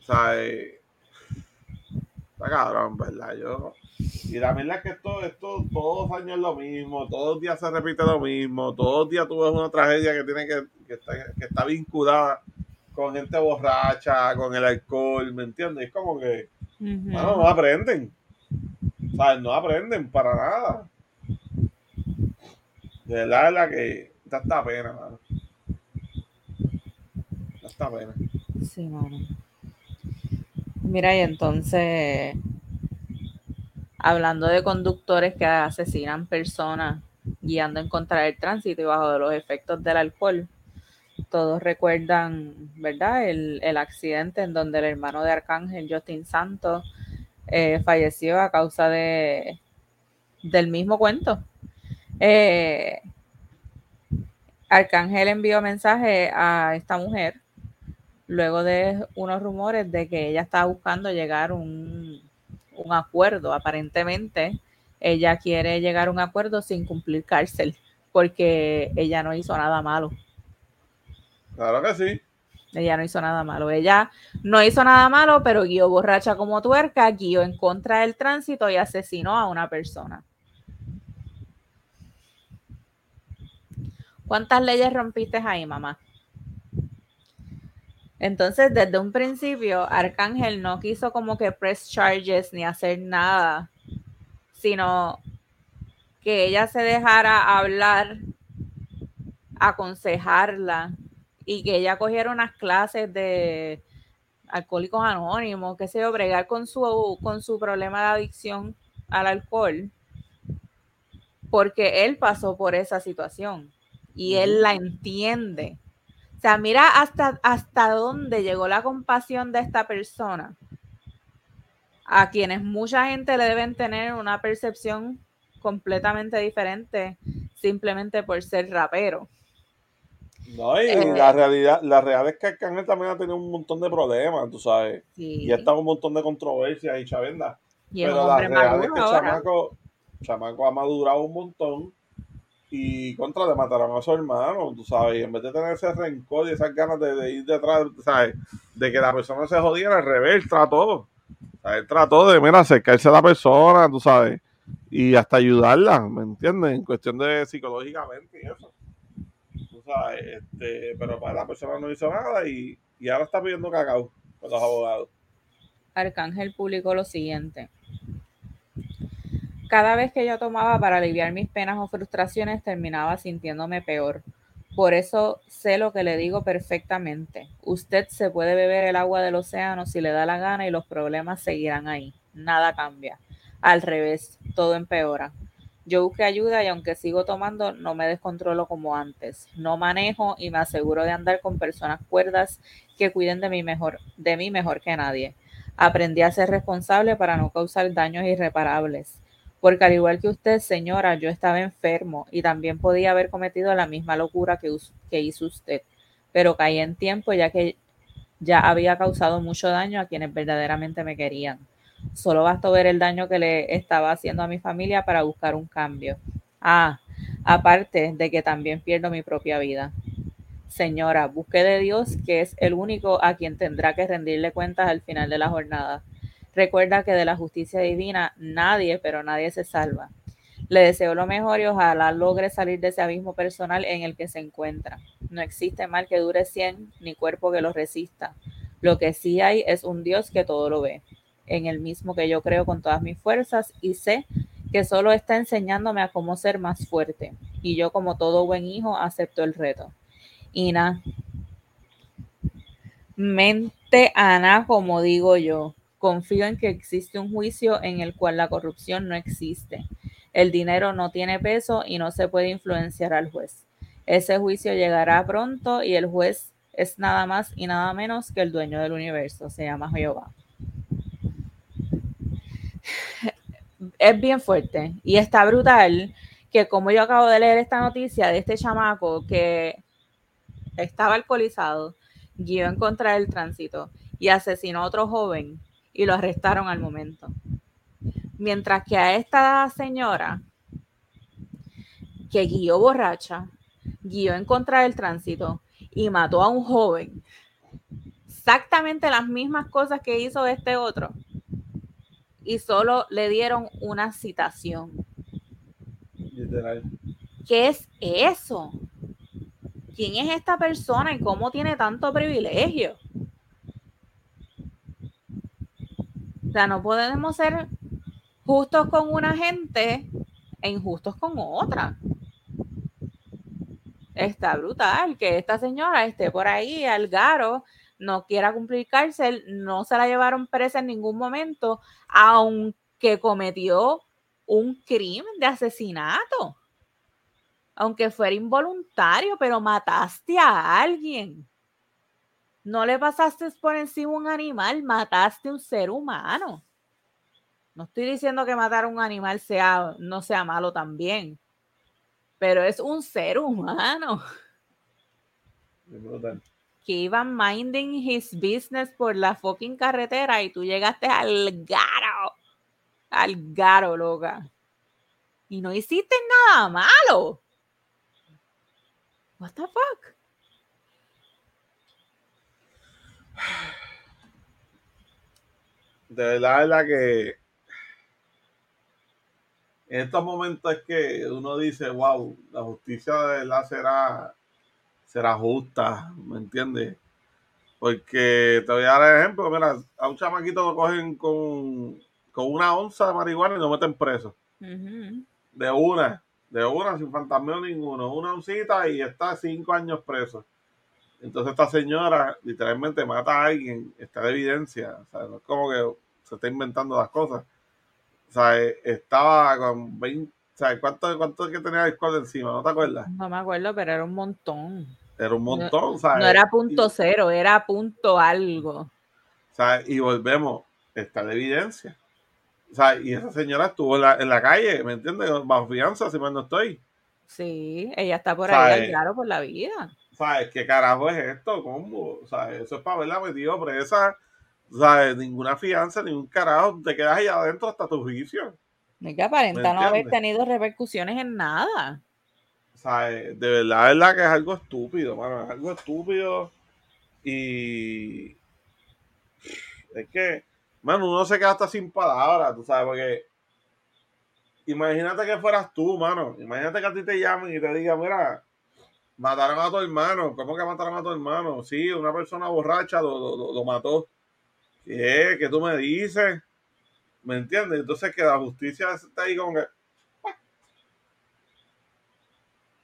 Speaker 1: O sea, eh, está cabrón, ¿verdad? Yo, y la verdad es que esto, esto todos los años es lo mismo, todos los días se repite lo mismo, todos los días tú ves una tragedia que tiene que, que, está, que está vinculada con gente borracha, con el alcohol, ¿me entiendes? Es como que, mano, no aprenden. O sea, no aprenden para nada. De verdad, verdad que da esta pena, mano. Da esta pena.
Speaker 2: Sí, mano. Mira, y entonces, hablando de conductores que asesinan personas guiando en contra del tránsito y bajo los efectos del alcohol, todos recuerdan, ¿verdad? El, accidente en donde el hermano de Arcángel, Justin Santos, eh, falleció a causa de del mismo cuento. Eh, Arcángel envió mensaje a esta mujer luego de unos rumores de que ella estaba buscando llegar a un, un acuerdo. Aparentemente, ella quiere llegar a un acuerdo sin cumplir cárcel, porque ella no hizo nada malo.
Speaker 1: Claro que sí.
Speaker 2: Ella no hizo nada malo. Ella no hizo nada malo, pero guió borracha como tuerca, guió en contra del tránsito y asesinó a una persona. ¿Cuántas leyes rompiste ahí, mamá? Entonces, desde un principio, Arcángel no quiso como que press charges ni hacer nada, sino que ella se dejara hablar, aconsejarla y que ella cogiera unas clases de alcohólicos anónimos, que sé yo, bregar con su, con su problema de adicción al alcohol, porque él pasó por esa situación y él la entiende. O sea, mira hasta, hasta dónde llegó la compasión de esta persona, a quienes mucha gente le deben tener una percepción completamente diferente simplemente por ser rapero.
Speaker 1: No, y
Speaker 2: Eh.
Speaker 1: la realidad, la realidad es que Arcángel también ha tenido un montón de problemas, tú sabes.
Speaker 2: Sí.
Speaker 1: Y ha estado un montón de controversias y chavenda.
Speaker 2: Y
Speaker 1: Pero la
Speaker 2: hombre
Speaker 1: real es que el chamaco, chamaco ha madurado un montón y contra le mataron a su hermano, tú sabes, y en vez de tener ese rencor y esas ganas de, de ir detrás, ¿sabes? De que la persona se jodiera, al revés, trató. Él trató de, mira, acercarse a la persona, tú sabes, y hasta ayudarla, ¿me entiendes? En cuestión de psicológicamente y eso. Este, pero pues la persona no hizo nada y, y ahora está pidiendo cacao con los abogados.
Speaker 2: Arcángel publicó lo siguiente. Cada vez que yo tomaba para aliviar mis penas o frustraciones, terminaba sintiéndome peor. Por eso sé lo que le digo perfectamente. Usted se puede beber el agua del océano si le da la gana y los problemas seguirán ahí. Nada cambia. Al revés, todo empeora. Yo busqué ayuda y aunque sigo tomando, no me descontrolo como antes. No manejo y me aseguro de andar con personas cuerdas que cuiden de mí mejor, de mí mejor que nadie. Aprendí a ser responsable para no causar daños irreparables. Porque al igual que usted, señora, yo estaba enfermo y también podía haber cometido la misma locura que, que hizo usted. Pero caí en tiempo ya que ya había causado mucho daño a quienes verdaderamente me querían. Solo bastó ver el daño que le estaba haciendo a mi familia para buscar un cambio. Ah, aparte de que también pierdo mi propia vida. Señora, busque de Dios, que es el único a quien tendrá que rendirle cuentas al final de la jornada. Recuerda que de la justicia divina nadie, pero nadie se salva. Le deseo lo mejor y ojalá logre salir de ese abismo personal en el que se encuentra. No existe mal que dure 100 ni cuerpo que lo resista. Lo que sí hay es un Dios que todo lo ve, en el mismo que yo creo con todas mis fuerzas y sé que solo está enseñándome a cómo ser más fuerte. Y yo, como todo buen hijo, acepto el reto. Ina. Mente Ana, como digo yo. Confío en que existe un juicio en el cual la corrupción no existe. El dinero no tiene peso y no se puede influenciar al juez. Ese juicio llegará pronto y el juez es nada más y nada menos que el dueño del universo. Se llama Jehová. Es bien fuerte y está brutal que como yo acabo de leer esta noticia de este chamaco que estaba alcoholizado, guió en contra del tránsito y asesinó a otro joven y lo arrestaron al momento. Mientras que a esta señora que guió borracha, guió en contra del tránsito y mató a un joven, exactamente las mismas cosas que hizo este otro, y solo le dieron una citación.
Speaker 1: Literal.
Speaker 2: ¿Qué es eso? ¿Quién es esta persona y cómo tiene tanto privilegio? O sea, no podemos ser justos con una gente e injustos con otra. Está brutal que esta señora esté por ahí al garo, no quiera cumplir cárcel, no se la llevaron presa en ningún momento, aunque cometió un crimen de asesinato aunque fuera involuntario, pero mataste a alguien. No le pasaste por encima un animal, mataste un ser humano. No estoy diciendo que matar a un animal sea, no sea malo también, pero es un ser humano. Que iba minding his business por la fucking carretera y tú llegaste al garo, al garo, loca. Y no hiciste nada malo. What the fuck?
Speaker 1: De verdad, de verdad que en estos momentos es que uno dice, wow, la justicia de verdad será, será justa, ¿me entiendes? Porque te voy a dar el ejemplo, mira, a un chamaquito lo cogen con, con una onza de marihuana y lo meten preso. De una, de una, sin fantasmeo ninguno. Una oncita y está cinco años preso. Entonces esta señora literalmente mata a alguien, está de evidencia. O sea, no es como que se está inventando las cosas. O sea, eh, estaba con 20, o sea, ¿cuánto, cuánto es que tenía alcohol encima? ¿No te acuerdas?
Speaker 2: No me acuerdo, pero era un montón.
Speaker 1: Era un montón, ¿sabes?
Speaker 2: No era punto
Speaker 1: Y-
Speaker 2: cero, era punto algo.
Speaker 1: Sea, y volvemos, está de evidencia. Sea, y esa señora estuvo en la, en la calle, ¿me entiendes? Bajo fianza, si mal no estoy.
Speaker 2: Sí, ella está por
Speaker 1: sea,
Speaker 2: ahí
Speaker 1: eh,
Speaker 2: claro por la vida.
Speaker 1: ¿Sabes qué carajo es esto? ¿Cómo? ¿Sabes? Eso es para verla metido presa. ¿Sabes? Ninguna fianza, ningún carajo. Te quedas ahí adentro hasta tu juicio.
Speaker 2: Es que aparenta no haber tenido repercusiones en nada.
Speaker 1: ¿Sabes? De verdad, es verdad que es algo estúpido, mano. Es algo estúpido. Y. Es que, mano, uno se queda hasta sin palabras, tú sabes, porque. Imagínate que fueras tú, mano. Imagínate que a ti te llamen y te digan, mira, mataron a tu hermano. ¿Cómo que mataron a tu hermano? Sí, una persona borracha lo, mató. ¿Qué? ¿Qué tú me dices? ¿Me entiendes? Entonces que la justicia está ahí como que...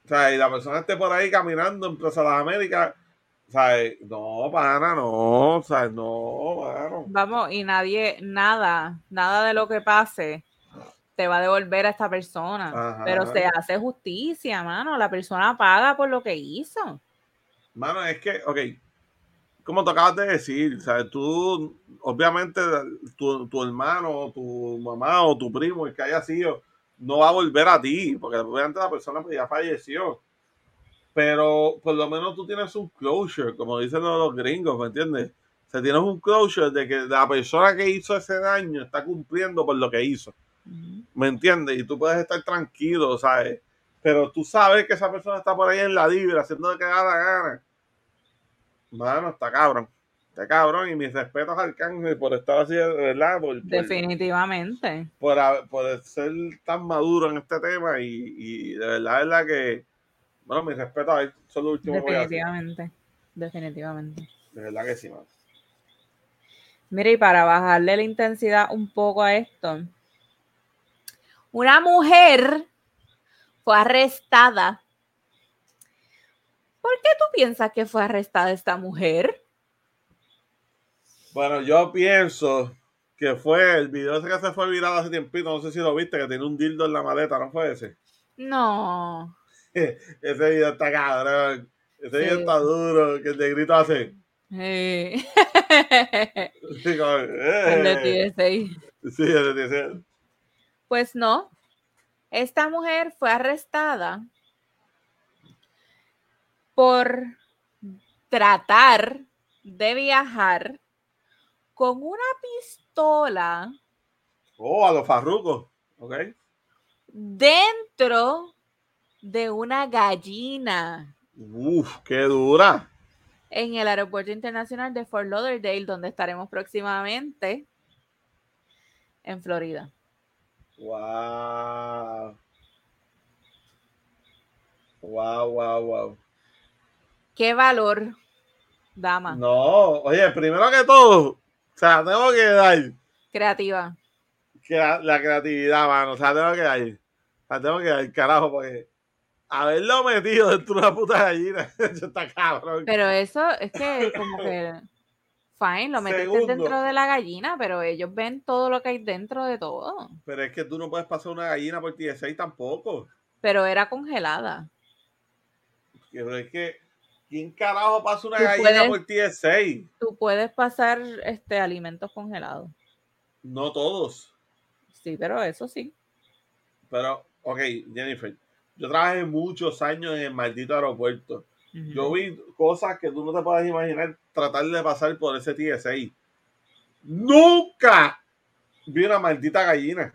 Speaker 1: O sea, y la persona esté por ahí caminando en Plaza de las Américas. Sea, no, pana, no, o sea, no, bueno.
Speaker 2: Vamos, y nadie, nada, nada de lo que pase te va a devolver a esta persona. Pero se hace justicia, mano. La persona paga por lo que hizo.
Speaker 1: Mano, es que, ok, como te acabas de decir, ¿sabes? Tú, obviamente, tu, tu hermano, tu mamá o tu primo, el que haya sido, no va a volver a ti, porque obviamente la persona pues, ya falleció. Pero por lo menos tú tienes un closure, como dicen los gringos, ¿me entiendes? O sea, tienes un closure de que la persona que hizo ese daño está cumpliendo por lo que hizo. ¿Me entiendes? Y tú puedes estar tranquilo, ¿sabes? Pero tú sabes que esa persona está por ahí en la libra haciendo de que haga la gana. Mano, está cabrón. Está cabrón. Y mis respetos al cángel por estar así, ¿verdad?
Speaker 2: Definitivamente.
Speaker 1: Por, ser tan maduro en este tema y, de verdad, es la que. Bueno, mis respetos a él. Son los últimos
Speaker 2: Definitivamente. Definitivamente.
Speaker 1: De verdad que sí, man.
Speaker 2: Mira, y para bajarle la intensidad un poco a esto, una mujer fue arrestada. ¿Por qué tú piensas que fue arrestada esta mujer?
Speaker 1: Bueno, yo pienso que fue el video ese que se fue viral hace tiempito, no sé si lo viste, que tiene un dildo en la maleta, ¿no fue ese?
Speaker 2: No.
Speaker 1: ese video está cabrón. Ese video está duro, que el de grito hace. Sí.
Speaker 2: el de
Speaker 1: Sí, el de
Speaker 2: pues no. Esta mujer fue arrestada por tratar de viajar con una pistola.
Speaker 1: Oh, a los farrucos. Ok.
Speaker 2: Dentro de una gallina.
Speaker 1: Uf, qué dura.
Speaker 2: En el aeropuerto internacional de Fort Lauderdale, donde estaremos próximamente en Florida.
Speaker 1: Wow. Wow, wow, wow.
Speaker 2: ¿Qué valor, dama?
Speaker 1: No, oye, primero que todo, sea, tengo que dar.
Speaker 2: Creativa.
Speaker 1: la, creatividad, mano, o sea, tengo que dar. O sea, tengo que dar, carajo, porque haberlo metido dentro de una puta gallina, eso está cabrón.
Speaker 2: Pero eso es que, como que fine, lo metiste dentro de la gallina, pero ellos ven todo lo que hay dentro de todo.
Speaker 1: Pero es que tú no puedes pasar una gallina por TSA tampoco.
Speaker 2: Pero era congelada.
Speaker 1: Pero es que, ¿quién carajo pasa una gallina por TSA?
Speaker 2: Tú puedes pasar este alimentos congelados.
Speaker 1: No todos.
Speaker 2: Sí, pero eso sí.
Speaker 1: Pero, ok, Jennifer, yo trabajé muchos años en el maldito aeropuerto. Yo vi cosas que tú no te puedes imaginar tratar de pasar por ese TSA. Nunca vi una maldita gallina.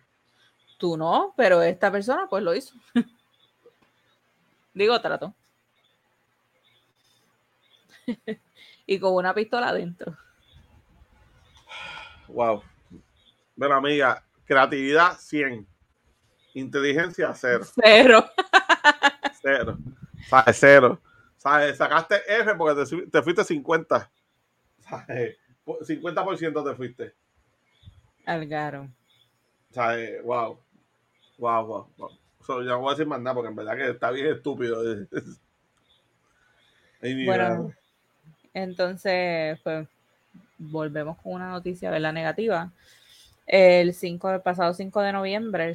Speaker 2: Tú no, pero esta persona pues lo hizo. Digo, trato. y con una pistola adentro.
Speaker 1: Wow. Bueno, amiga, creatividad 100. Inteligencia cero.
Speaker 2: Cero.
Speaker 1: cero. Cero. Sacaste F porque te, fuiste 50. 50% te fuiste.
Speaker 2: Algaro.
Speaker 1: ¿Sabes? Wow. Wow, wow, wow. So, ya no voy a decir más nada porque en verdad que está bien estúpido.
Speaker 2: bueno, entonces, pues volvemos con una noticia, la Negativa. El 5, el pasado 5 de noviembre,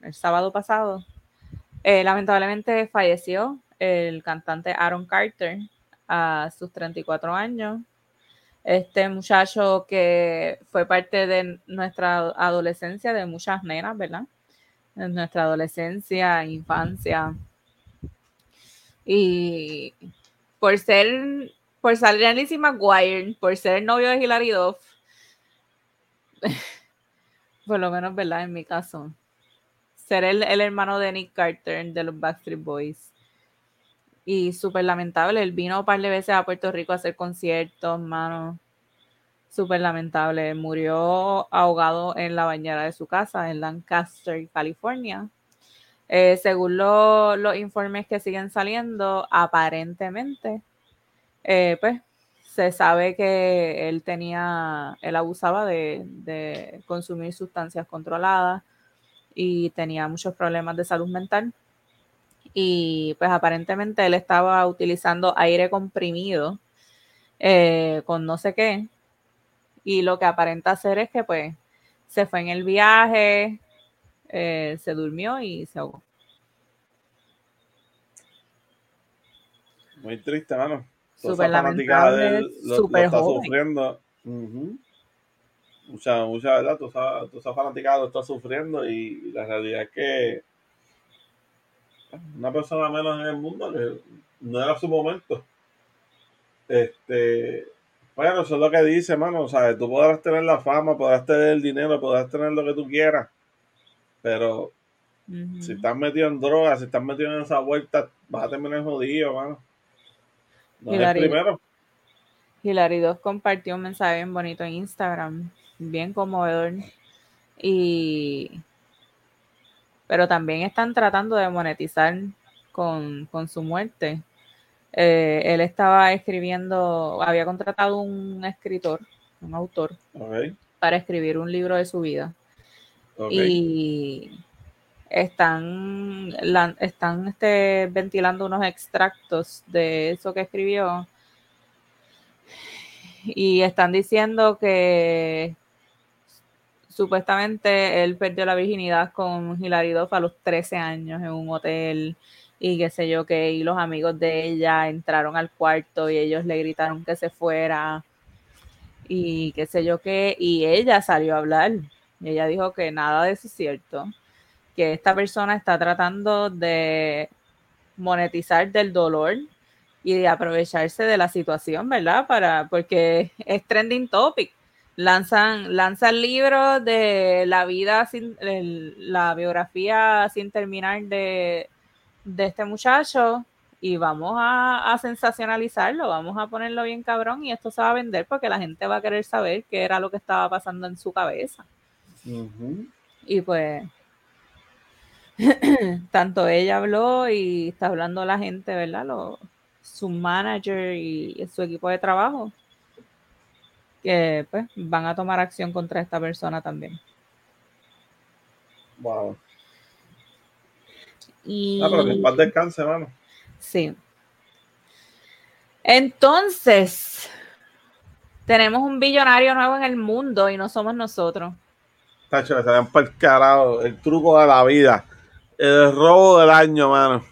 Speaker 2: el, sábado pasado, eh, lamentablemente falleció el cantante Aaron Carter a sus 34 años. Este muchacho que fue parte de nuestra adolescencia, de muchas nenas, ¿verdad? De nuestra adolescencia, infancia. Y por ser, por salir en Lizzie McGuire, por ser el novio de Hilary Duff, por lo menos, ¿verdad? En mi caso, ser el, el hermano de Nick Carter de los Backstreet Boys. Y súper lamentable, él vino un par de veces a Puerto Rico a hacer conciertos, mano. Súper lamentable. Murió ahogado en la bañera de su casa en Lancaster, California. Eh, según los informes que siguen saliendo, aparentemente, eh, pues se sabe que él tenía, él abusaba de, consumir sustancias controladas y tenía muchos problemas de salud mental. Y pues aparentemente él estaba utilizando aire comprimido eh, con no sé qué. Y lo que aparenta hacer es que pues se fue en el viaje, eh, se durmió y se ahogó.
Speaker 1: Muy triste, mano.
Speaker 2: Súper lamentable,
Speaker 1: lo,
Speaker 2: súper
Speaker 1: está
Speaker 2: joven.
Speaker 1: sufriendo. Ujú. Mucha, mucha verdad, tú sabes, tú sabes fanaticada lo está sufriendo y la realidad es que una persona menos en el mundo que no era su momento. Este, bueno, eso es lo que dice, mano. O sea, tú podrás tener la fama, podrás tener el dinero, podrás tener lo que tú quieras, pero si estás metido en drogas, si estás metido en esa vuelta, vas a terminar jodido, mano. No
Speaker 2: Hilary.
Speaker 1: primero.
Speaker 2: Hilary Duff compartió un mensaje bien bonito en Instagram, bien conmovedor. Y pero también están tratando de monetizar con, con su muerte. Eh, él estaba escribiendo, había contratado un escritor, un autor, para escribir un libro de su vida. Y están, están este, ventilando unos extractos de eso que escribió. Y están diciendo que supuestamente él perdió la virginidad con Hilary Duff a los 13 años en un hotel y qué sé yo qué, y los amigos de ella entraron al cuarto y ellos le gritaron que se fuera y qué sé yo qué, y ella salió a hablar. Y ella dijo que nada de eso es cierto, que esta persona está tratando de monetizar del dolor y de aprovecharse de la situación, ¿verdad? Para, porque es trending topic. Lanzan, lanzan libros de la vida sin, el- la biografía sin terminar de, de este muchacho y vamos a, a sensacionalizarlo, vamos a ponerlo bien cabrón y esto se va a vender porque la gente va a querer saber qué era lo que estaba pasando en su cabeza. Y pues, tanto ella habló y está hablando la gente, ¿verdad? Lo- su manager y su equipo de trabajo, que pues van a tomar acción contra esta persona también.
Speaker 1: Wow.
Speaker 2: Y
Speaker 1: Ah, pero que paz descanse, mano.
Speaker 2: sí. Entonces, tenemos un billonario nuevo en el mundo y no somos nosotros.
Speaker 1: Tacho, le salían el carajo. El truco de la vida. El robo del año, mano.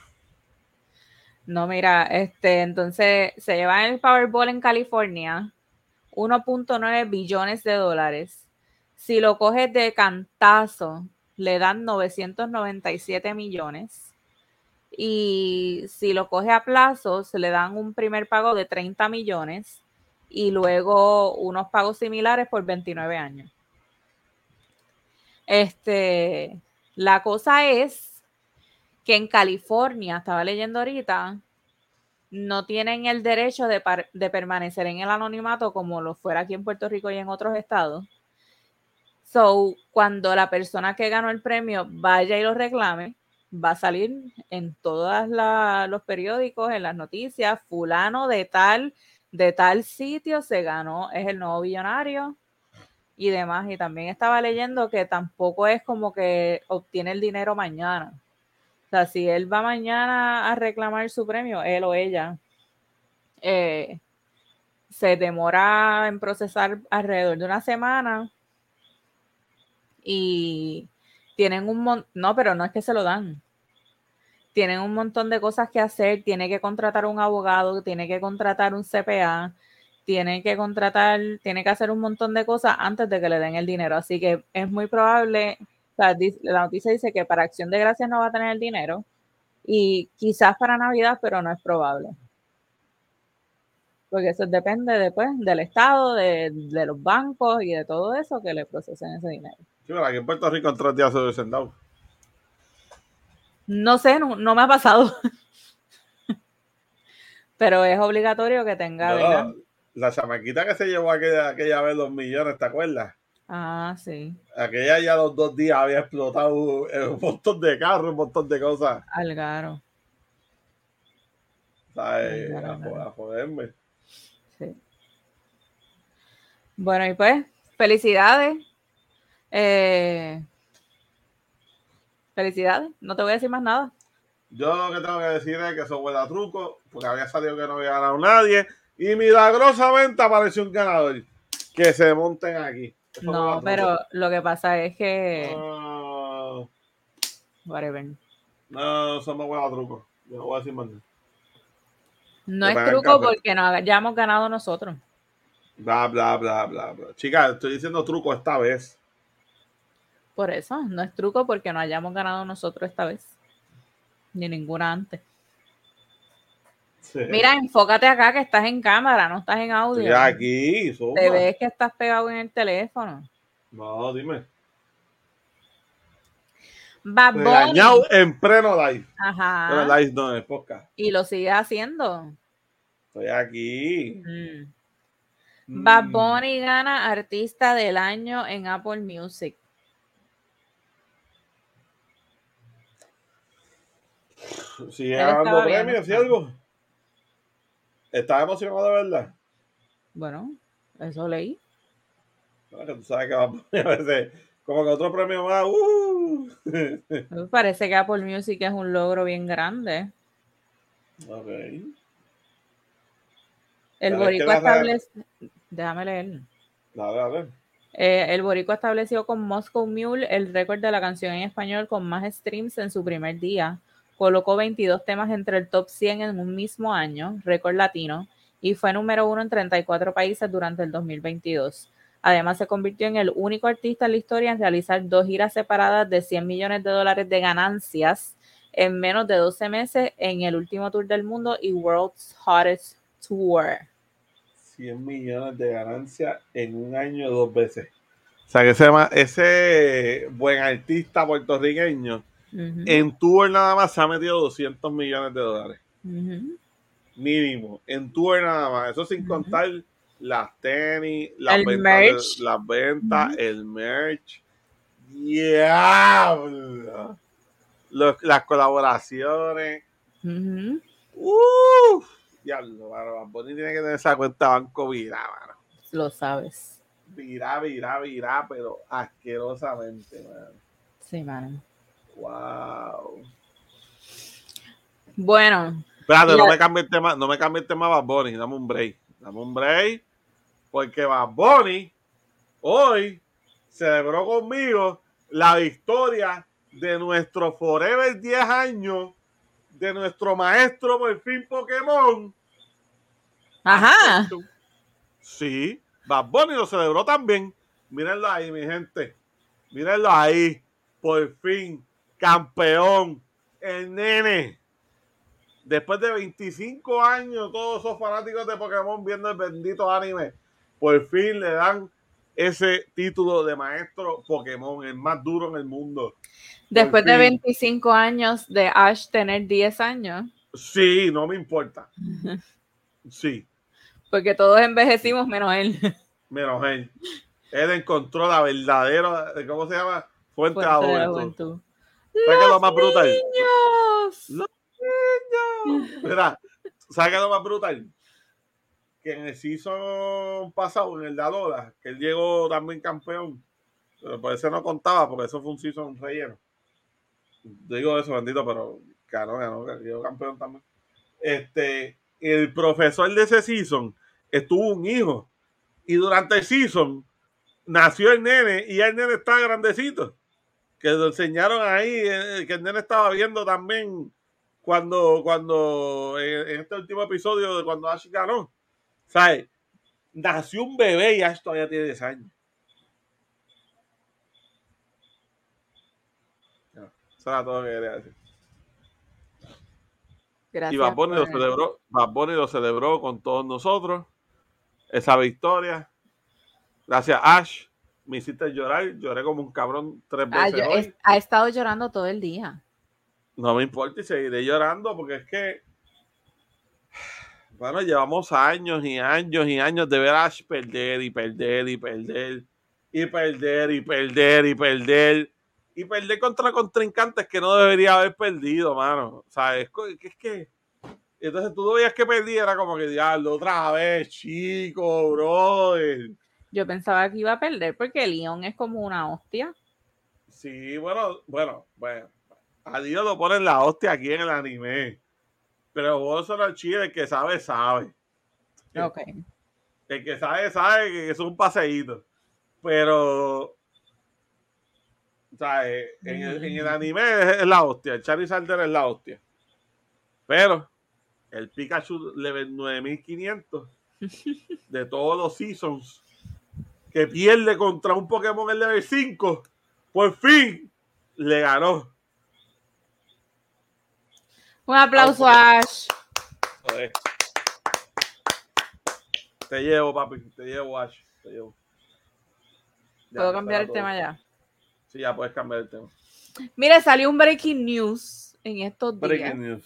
Speaker 2: No, mira, este, entonces se lleva el Powerball en California 1.9 billones de dólares. Si lo coges de cantazo, le dan 997 millones. Y si lo coge a plazos, le dan un primer pago de 30 millones y luego unos pagos similares por 29 años. Este, la cosa es que en California, estaba leyendo ahorita, no tienen el derecho de, de permanecer en el anonimato como lo fuera aquí en Puerto Rico y en otros estados. So, cuando la persona que ganó el premio vaya y lo reclame, va a salir en todos los periódicos, en las noticias, fulano de tal, de tal sitio se ganó, es el nuevo billonario y demás. Y también estaba leyendo que tampoco es como que obtiene el dinero mañana. O sea, si él va mañana a reclamar su premio, él o ella, eh, se demora en procesar alrededor de una semana y tienen un montón, no, pero no es que se lo dan. Tienen un montón de cosas que hacer, tiene que contratar un abogado, tiene que contratar un CPA, tiene que contratar, tiene que hacer un montón de cosas antes de que le den el dinero. Así que es muy probable, sea, la noticia dice que para Acción de Gracias no va a tener el dinero y quizás para Navidad, pero no es probable. Porque eso depende después del Estado, de, de los bancos y de todo eso que le procesen ese dinero.
Speaker 1: Sí, pero aquí en Puerto Rico en tres días se hubiesen dado.
Speaker 2: No sé, no, no me ha pasado. Pero es obligatorio que tenga,
Speaker 1: la chamaquita que se llevó aquella, aquella vez los millones, ¿te acuerdas?
Speaker 2: Ah, sí.
Speaker 1: Aquella ya los dos días había explotado un montón de carros, un montón de cosas.
Speaker 2: Algaro.
Speaker 1: ¿Sabes?
Speaker 2: Claro,
Speaker 1: A, a joderme.
Speaker 2: Sí. Bueno, y pues, felicidades. Eh, felicidades. No te voy a decir más nada.
Speaker 1: Yo lo que tengo que decir es que eso huele truco, porque había salido que no había ganado nadie. Y milagrosamente apareció un ganador. Que se monten aquí. Eso
Speaker 2: No, pero lo que pasa es que.
Speaker 1: No,
Speaker 2: Whatever.
Speaker 1: no, huele a truco. Yo no voy a decir más nada.
Speaker 2: No
Speaker 1: Que
Speaker 2: es truco porque no hayamos ganado nosotros.
Speaker 1: Bla, bla, bla, bla, bla. Chicas, estoy diciendo truco esta vez.
Speaker 2: Por eso, no es truco porque no hayamos ganado nosotros esta vez. Ni ninguna antes.
Speaker 1: Sí.
Speaker 2: Mira, enfócate acá que estás en cámara, no estás en audio.
Speaker 1: Estoy aquí.
Speaker 2: Te ves que estás pegado en el teléfono.
Speaker 1: No, dime. Regañado en pleno live.
Speaker 2: Ajá.
Speaker 1: Pero live no, es podcast.
Speaker 2: Y lo sigues haciendo.
Speaker 1: Estoy aquí.
Speaker 2: Mm.
Speaker 1: Mm.
Speaker 2: Bad Bunny gana artista del año en Apple Music.
Speaker 1: Sigue
Speaker 2: bien,
Speaker 1: premios y algo. ¿Estás emocionado de verdad?
Speaker 2: Bueno, eso leí.
Speaker 1: No, que tú sabes que va a poner a veces como que otro premio más. Uh.
Speaker 2: Parece que Apple Music es un logro bien grande.
Speaker 1: ok.
Speaker 2: El boricua establece... Déjame leer.
Speaker 1: Dale, dale.
Speaker 2: Eh, el boricua estableció con Moscow Mule el récord de la canción en español con más streams en su primer día. Colocó 22 temas entre el top 100 en un mismo año, récord latino, y fue número uno en 34 países durante el 2022. Además, se convirtió en el único artista en la historia en realizar dos giras separadas de 100 millones de dólares de ganancias en menos de 12 meses en el último tour del mundo y World's Hottest Tour.
Speaker 1: 100 millones de ganancias en un año dos veces. O sea que ese, ese buen artista puertorriqueño En tour nada más se ha metido 200 millones de dólares. Mínimo. En tour nada más. Eso sin contar las tenis, las
Speaker 2: El
Speaker 1: ventas,
Speaker 2: merch.
Speaker 1: de- las ventas el merch. ¡Diablo! Los- las colaboraciones. ¡Uf! Diablo, mano. Bunny tiene que tener esa cuenta banco virá, mano.
Speaker 2: Lo sabes.
Speaker 1: Virá, virá, virá, pero asquerosamente, mano.
Speaker 2: Sí, mano.
Speaker 1: Wow.
Speaker 2: Bueno,
Speaker 1: Espérate, no me cambie el tema, no me cambie el tema Bad Bunny, dame un break. Dame un break. Porque Bad Bunny hoy celebró conmigo la victoria de nuestro Forever 10 años, de nuestro maestro por fin Pokémon.
Speaker 2: ajá.
Speaker 1: Sí, Bad Bunny lo celebró también. Mírenlo ahí, mi gente. Mírenlo ahí. Por fin, campeón. El nene. Después de 25 años, todos esos fanáticos de Pokémon viendo el bendito anime, por fin le dan ese título de maestro Pokémon, el más duro en el mundo.
Speaker 2: Después de
Speaker 1: fin.
Speaker 2: 25 años de Ash tener 10 años,
Speaker 1: Sí, no me importa. Sí,
Speaker 2: porque todos envejecimos menos él.
Speaker 1: menos él. Él encontró la verdadera, ¿cómo se llama? Fuente,
Speaker 2: Fuente
Speaker 1: de
Speaker 2: de la
Speaker 1: juventud.
Speaker 2: Juventud.
Speaker 1: ¿Sabes qué es lo más brutal?
Speaker 2: ¡Niños!
Speaker 1: Los niños. Mira, ¿sabes qué es lo más brutal? Que en el season pasado, en el de Alola, que él llegó también campeón, pero por eso no contaba, porque eso fue un season relleno. Digo eso, bendito, pero ganó, ganó, llegó campeón también. Este, el profesor de ese season estuvo un hijo, y durante el season nació el nene, y ya el nene está grandecito que lo enseñaron ahí, eh, que el nene estaba viendo también cuando, cuando en, este último episodio de cuando Ash ganó. ¿Sabes? Nació un bebé y Ash todavía tiene 10 años. Eso era todo lo que quería decir.
Speaker 2: Gracias.
Speaker 1: Y Bad Bunny, lo celebró, Bad Bunny lo celebró con todos nosotros. Esa victoria. Gracias, Ash. Me hiciste llorar. Lloré como un cabrón tres
Speaker 2: Ah,
Speaker 1: veces
Speaker 2: yo-
Speaker 1: hoy.
Speaker 2: es- ha estado llorando todo el día.
Speaker 1: No me importa y seguiré llorando porque es que. Bueno, llevamos años y años y años de ver a Ash perder y perder y perder y perder y perder y perder y perder contra contrincantes que no debería haber perdido, mano. O sea, es que es que. Entonces tú no veías que perdía, era como que diablo, otra vez, chico, brother.
Speaker 2: Yo pensaba que iba a perder porque Leon es como una hostia.
Speaker 1: Sí, bueno, bueno, bueno. A Dios lo ponen la hostia aquí en el anime. Pero vos son chile, el que sabe, sabe.
Speaker 2: Ok.
Speaker 1: El que sabe, sabe que es un paseíto. Pero. O sea, eh, en, el, en el anime es, es la hostia. El Charizard es la hostia. Pero el Pikachu level 9500 de todos los seasons que pierde contra un Pokémon en level 5, por fin le ganó.
Speaker 2: Un aplauso a Ash.
Speaker 1: Joder. Te llevo, papi. Te llevo, Ash. Te llevo. Ya,
Speaker 2: ¿Puedo cambiar el
Speaker 1: todo.
Speaker 2: tema ya?
Speaker 1: Sí, ya puedes cambiar el tema.
Speaker 2: Mire, salió un breaking news en estos días
Speaker 1: Breaking news.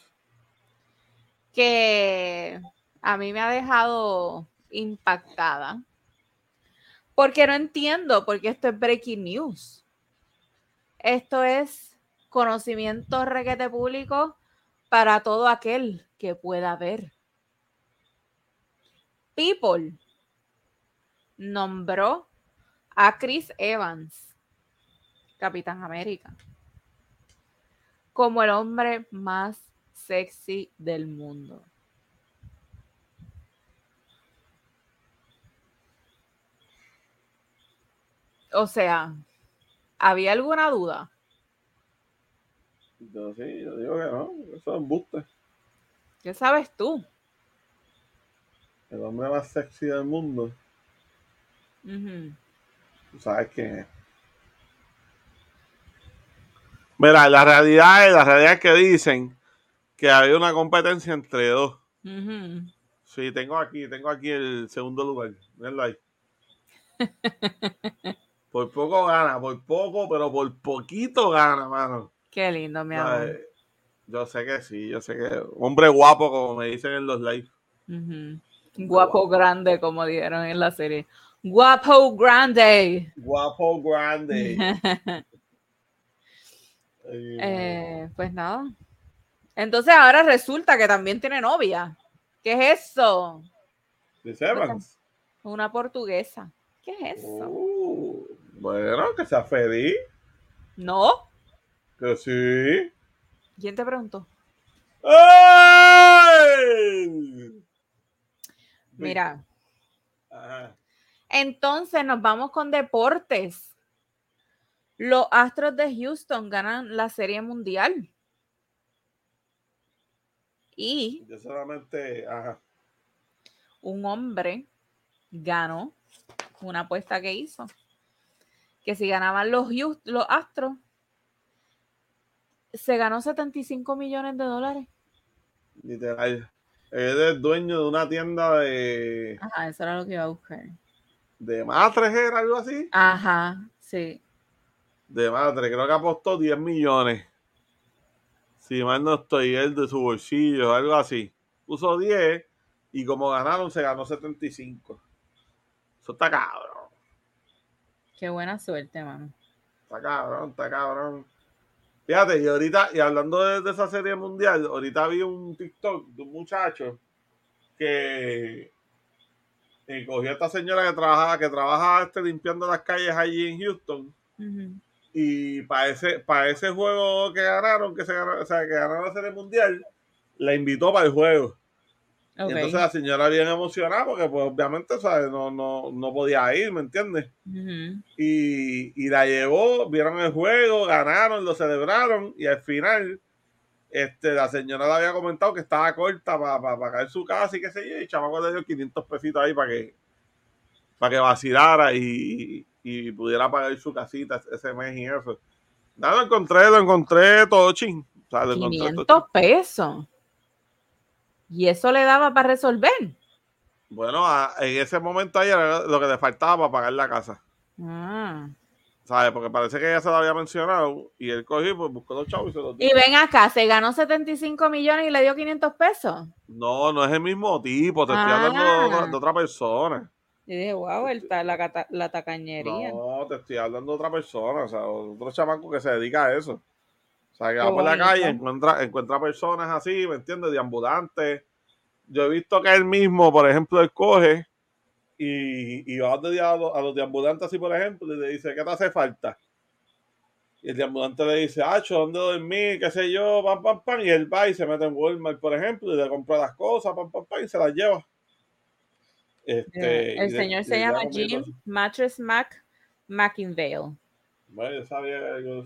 Speaker 2: que a mí me ha dejado impactada. Porque no entiendo por qué esto es breaking news. Esto es conocimiento requete público para todo aquel que pueda ver. People nombró a Chris Evans, Capitán América, como el hombre más sexy del mundo. O sea, ¿había alguna duda?
Speaker 1: Yo sí, yo digo que no. Eso es embuste.
Speaker 2: ¿Qué sabes tú?
Speaker 1: El hombre más sexy del mundo. Tú sabes quién es. Mira, la realidad es, la realidad es que dicen que había una competencia entre dos.
Speaker 2: Ujú.
Speaker 1: Sí, tengo aquí, tengo aquí el segundo lugar. Míralo ahí. Por poco gana, por poco, pero por poquito gana, mano.
Speaker 2: Qué lindo, mi
Speaker 1: Ay,
Speaker 2: amor.
Speaker 1: Yo sé que sí, yo sé que hombre guapo, como me dicen en los live.
Speaker 2: Ujú. Guapo grande, como dijeron en la serie. Guapo grande.
Speaker 1: Guapo grande.
Speaker 2: Eh, pues nada. Entonces ahora resulta que también tiene novia. ¿Qué es eso?
Speaker 1: Evans.
Speaker 2: Una portuguesa. ¿Qué es eso?
Speaker 1: Uh, bueno, que sea feliz.
Speaker 2: ¿No?
Speaker 1: Que sí.
Speaker 2: ¿Quién te preguntó?
Speaker 1: ¡Ay!
Speaker 2: Mira,
Speaker 1: Ajá.
Speaker 2: entonces nos vamos con deportes. Los Astros de Houston ganan la Serie Mundial. Y
Speaker 1: Yo solamente. Ajá.
Speaker 2: un hombre ganó una apuesta que hizo. Que si ganaban los, los Astros, se ganó 75 millones de dólares.
Speaker 1: Literal. Él es dueño de una tienda de,
Speaker 2: Ajá, eso era lo que iba a buscar.
Speaker 1: de matres, ¿era algo así?
Speaker 2: Ajá, sí.
Speaker 1: De matres, creo que apostó 10 millones. Si mal no estoy, él de su bolsillo, algo así. Puso 10 y como ganaron, se ganó 75. Eso está cabrón.
Speaker 2: Qué buena suerte, mano.
Speaker 1: Está cabrón, está cabrón. Fíjate, y ahorita, y hablando de, de esa serie mundial, ahorita vi un TikTok de un muchacho que, cogió a esta señora que trabajaba, que trabaja este, limpiando las calles allí en Houston. Y para ese, para ese juego que ganaron, que se ganó- o sea, que ganaron la serie mundial, la invitó para el juego. Entonces la señora bien emocionada porque pues obviamente ¿sabes? No, no, no podía ir, ¿me entiendes? Y, y la llevó, vieron el juego, ganaron, lo celebraron y al final este, la señora le había comentado que estaba corta para pagar su casa y qué sé yo, y el chamaco le dio 500 pesitos ahí para que para que vacilara y, y pudiera pagar su casita ese mes y eso. Nada, lo encontré, lo encontré todo chin. O sea, lo encontré todo
Speaker 2: 500 pesos. Y eso le daba para resolver.
Speaker 1: Bueno, a- en ese momento ahí era lo que le faltaba para pagar la casa.
Speaker 2: Ah.
Speaker 1: ¿Sabes? Porque parece que ella se lo había mencionado y él cogió, pues buscó los chavos y se los dio.
Speaker 2: Y ven acá, se ganó 75 millones y le dio 500 pesos.
Speaker 1: No, no es el mismo tipo, te estoy
Speaker 2: Ah.
Speaker 1: hablando de otra, de otra persona.
Speaker 2: Y dije, wow, el ta- la, la tacañería.
Speaker 1: No, te estoy hablando de otra persona, o sea, otro chamaco que se dedica a eso. O sea, que va por la calle, encuentra, encuentra personas así, ¿me entiendes? De ambulantes. Yo he visto que él mismo, por ejemplo, él coge y, y va a los, a los deambulantes así, por ejemplo, y le dice, ¿qué te hace falta? Y el deambulante le dice, Acho, ¿dónde dormí? ¿Qué sé yo? Pam, pam, pam. Y él va y se mete en Walmart, por ejemplo, y le compra las cosas, pam, pam, pam, y se las lleva. Este, y
Speaker 2: el señor se
Speaker 1: le
Speaker 2: llama Jim. Mattress Mac McInvale.
Speaker 1: Bueno, yo sabía algo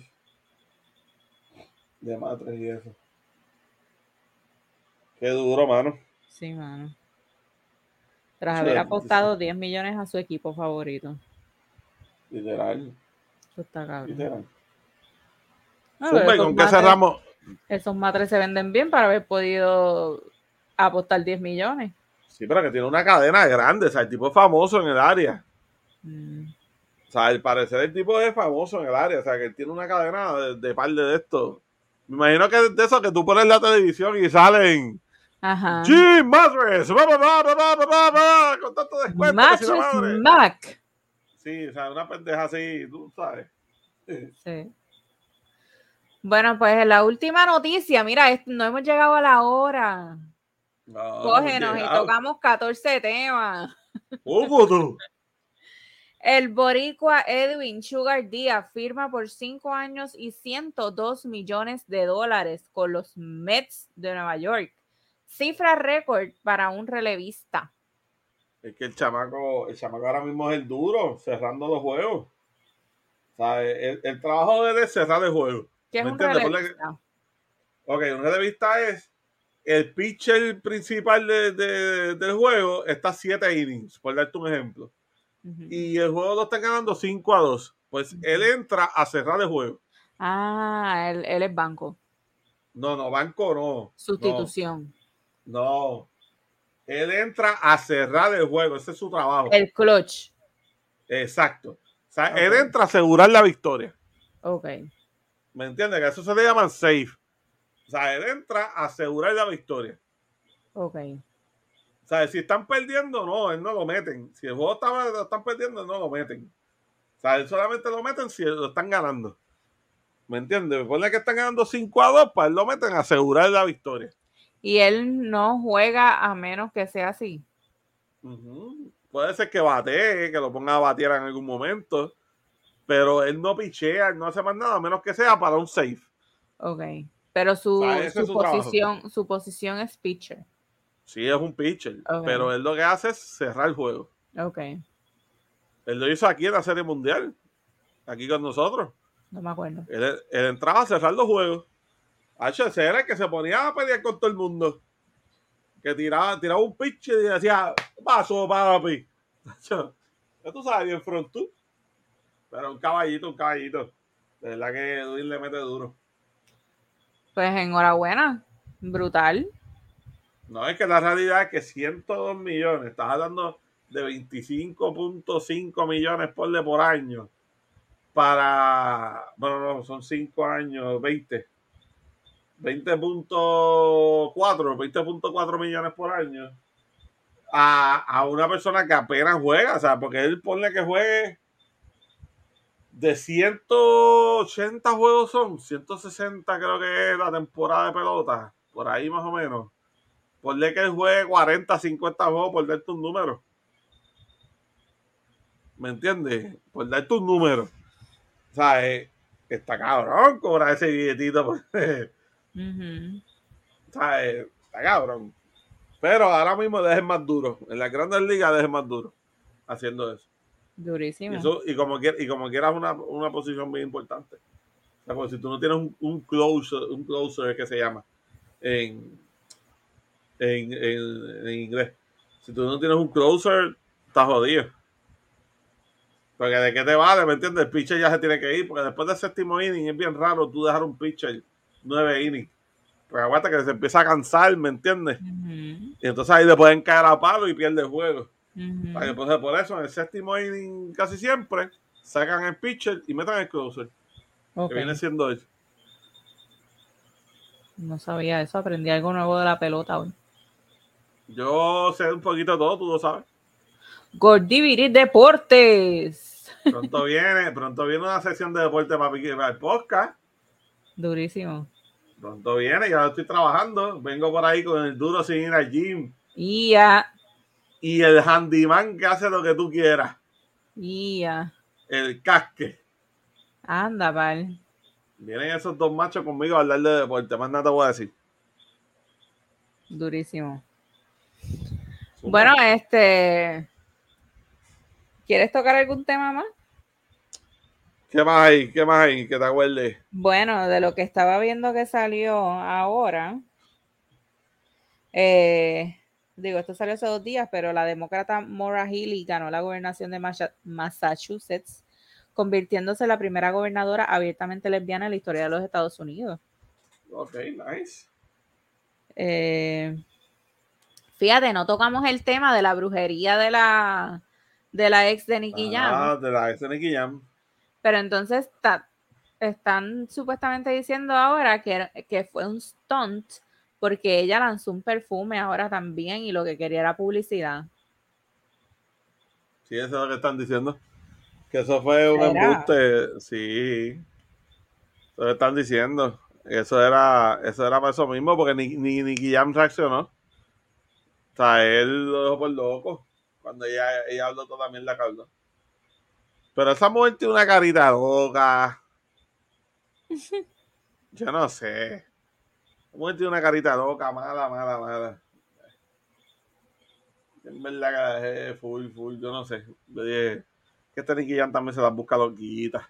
Speaker 1: de matres y eso. Qué duro, mano.
Speaker 2: Sí, mano. Tras
Speaker 1: Sí,
Speaker 2: haber
Speaker 1: sí.
Speaker 2: apostado 10 millones a su equipo favorito.
Speaker 1: Literal,
Speaker 2: Eso está cabrón.
Speaker 1: literal.
Speaker 2: No,
Speaker 1: Zumba,
Speaker 2: pero
Speaker 1: ¿y
Speaker 2: esos
Speaker 1: con qué
Speaker 2: matres-
Speaker 1: cerramos?
Speaker 2: Esos matres se venden bien para haber podido apostar 10 millones.
Speaker 1: Sí, pero que tiene una cadena grande, o sea, el tipo es famoso en el área.
Speaker 2: Mm.
Speaker 1: O sea, al parecer el tipo es famoso en el área, o sea, que él tiene una cadena de, de par de esto. Me imagino que de eso que tú pones la televisión y salen.
Speaker 2: Ajá.
Speaker 1: Jim Matres, va, con tanto descuento. Matres
Speaker 2: Mac.
Speaker 1: Sí, o sea, una pendeja así, tú sabes.
Speaker 2: Sí. Bueno, pues la última noticia, mira, no hemos llegado a la hora.
Speaker 1: No,
Speaker 2: Cógenos y tocamos 14 temas.
Speaker 1: ¡Oh, tú!
Speaker 2: El boricua Edwin Sugar Díaz firma por 5 años y 102 millones de dólares con los Mets de Nueva York. Cifra récord para un relevista.
Speaker 1: Es que el chamaco, el chamaco ahora mismo es el duro, cerrando los juegos. O sea, el, el trabajo de él es cerrar el juego.
Speaker 2: ¿Qué es
Speaker 1: ¿Me
Speaker 2: un relevista?
Speaker 1: Ok, un relevista es el pitcher principal de- de- del juego, está 7 innings, por darte un ejemplo. Y el juego lo están ganando 5 a 2. Pues él entra a cerrar el juego.
Speaker 2: Ah, él, él es banco.
Speaker 1: No, no, banco no.
Speaker 2: Sustitución.
Speaker 1: No, no. Él entra a cerrar el juego, ese es su trabajo.
Speaker 2: El clutch.
Speaker 1: Exacto. O sea, él entra a asegurar la victoria.
Speaker 2: Ok.
Speaker 1: ¿Me entiendes? Que eso se le llaman safe. O sea, él entra a asegurar la victoria.
Speaker 2: Ok.
Speaker 1: O sea, si están perdiendo, no, él no lo meten. Si el juego estaba, lo están perdiendo, no lo meten. O sea, él solamente lo meten si lo están ganando. ¿Me entiendes? Recuerda que están ganando 5 a 2, para él lo meten a asegurar la victoria.
Speaker 2: Y él no juega a menos que sea así.
Speaker 1: Puede ser que batee, que lo ponga a batear en algún momento, pero él no pichea, él no hace más nada, a menos que sea para un safe.
Speaker 2: Ok. Pero su, su
Speaker 1: trabajo.
Speaker 2: posición, su posición es pitcher.
Speaker 1: Sí, es un pitcher, pero él lo que hace es cerrar el juego.
Speaker 2: Ok.
Speaker 1: Él lo hizo aquí en la Serie Mundial, aquí con nosotros.
Speaker 2: No me acuerdo.
Speaker 1: Él, él entraba a cerrar los juegos. HC era el que se ponía a pelear con todo el mundo. Que tiraba, tiraba un pitch y decía, paso, papi. Ya tú sabes, bien front tú. Pero un caballito, un caballito. De verdad que Edwin le mete duro.
Speaker 2: Pues enhorabuena. Brutal.
Speaker 1: No, es que la realidad es que 102 millones, estás hablando de 25.5 millones por por año. Para, bueno, no, son 5 años, 20. 20.4, 20.4 millones por año. A, a una persona que apenas juega, o sea, porque él pone que juegue de 180 juegos son, 160 creo que es la temporada de pelota, por ahí más o menos. Ponle que él juegue 40, 50 juegos por darte un número. ¿Me entiendes? Por darte un número. O sea, eh, está cabrón cobrar ese billetito.
Speaker 2: Ujú.
Speaker 1: o sea, eh, está cabrón. Pero ahora mismo dejen más duro. En las grandes ligas dejen más duro haciendo eso. Y,
Speaker 2: Durísimo.
Speaker 1: eso, y como quieras, y como quieras una, una posición bien importante. O sea, porque si tú no tienes un, un closer, un closer que se llama en, en, en, en inglés. Si tú no tienes un closer, estás jodido. Porque de qué te vale, ¿me entiendes? El pitcher ya se tiene que ir, porque después del séptimo inning es bien raro tú dejar un pitcher nueve innings. Pues aguanta que se empieza a cansar, ¿me entiendes? Y entonces ahí le pueden caer a palo y pierde el juego.
Speaker 2: ujú.
Speaker 1: Para que, Entonces, por eso, en el séptimo inning casi siempre sacan el pitcher y metan el closer, que viene siendo él.
Speaker 2: No sabía eso, aprendí algo nuevo de la pelota hoy.
Speaker 1: Yo sé un poquito de todo, tú lo sabes.
Speaker 2: Gordiviris Deportes.
Speaker 1: Pronto viene, pronto viene una sección de deporte para el podcast.
Speaker 2: Durísimo.
Speaker 1: Pronto viene, ya estoy trabajando. Vengo por ahí con el duro sin ir al gym.
Speaker 2: Y ya,
Speaker 1: Y el handyman que hace lo que tú quieras.
Speaker 2: y ya.
Speaker 1: El casque.
Speaker 2: Anda, pal.
Speaker 1: Vienen esos dos machos conmigo a hablar de deporte. Más nada te voy a decir.
Speaker 2: Durísimo. Bueno, este. ¿Quieres tocar algún tema más?
Speaker 1: ¿Qué más hay? ¿Qué más hay? Que te acuerdes.
Speaker 2: Bueno, de lo que estaba viendo que salió ahora, eh, digo, esto salió hace dos días, pero la demócrata Maura Healey ganó la gobernación de Massachusetts, convirtiéndose en la primera gobernadora abiertamente lesbiana en la historia de los Estados Unidos.
Speaker 1: Ok, nice.
Speaker 2: Eh, fíjate, no tocamos el tema de la brujería de la, de la ex de Nicky Jam.
Speaker 1: Ah, de la ex de Nicky Jam.
Speaker 2: Pero entonces ta- están supuestamente diciendo ahora que, que fue un stunt porque ella lanzó un perfume ahora también y lo que quería era publicidad.
Speaker 1: Sí, eso es lo que están diciendo. Que eso fue un embuste. Sí. Eso lo están diciendo. Eso era, eso era para eso mismo, porque ni, ni Jam reaccionó. O sea, él lo dejó por loco. Cuando ella, ella habló toda mierda que habló. Pero esa mujer tiene una carita loca. Yo no sé. Esa mujer tiene una carita loca, mala, mala, mala. En verdad que la dejé full, full, yo no sé. Yo dije que este Nicky Jam también se las busca loquitas.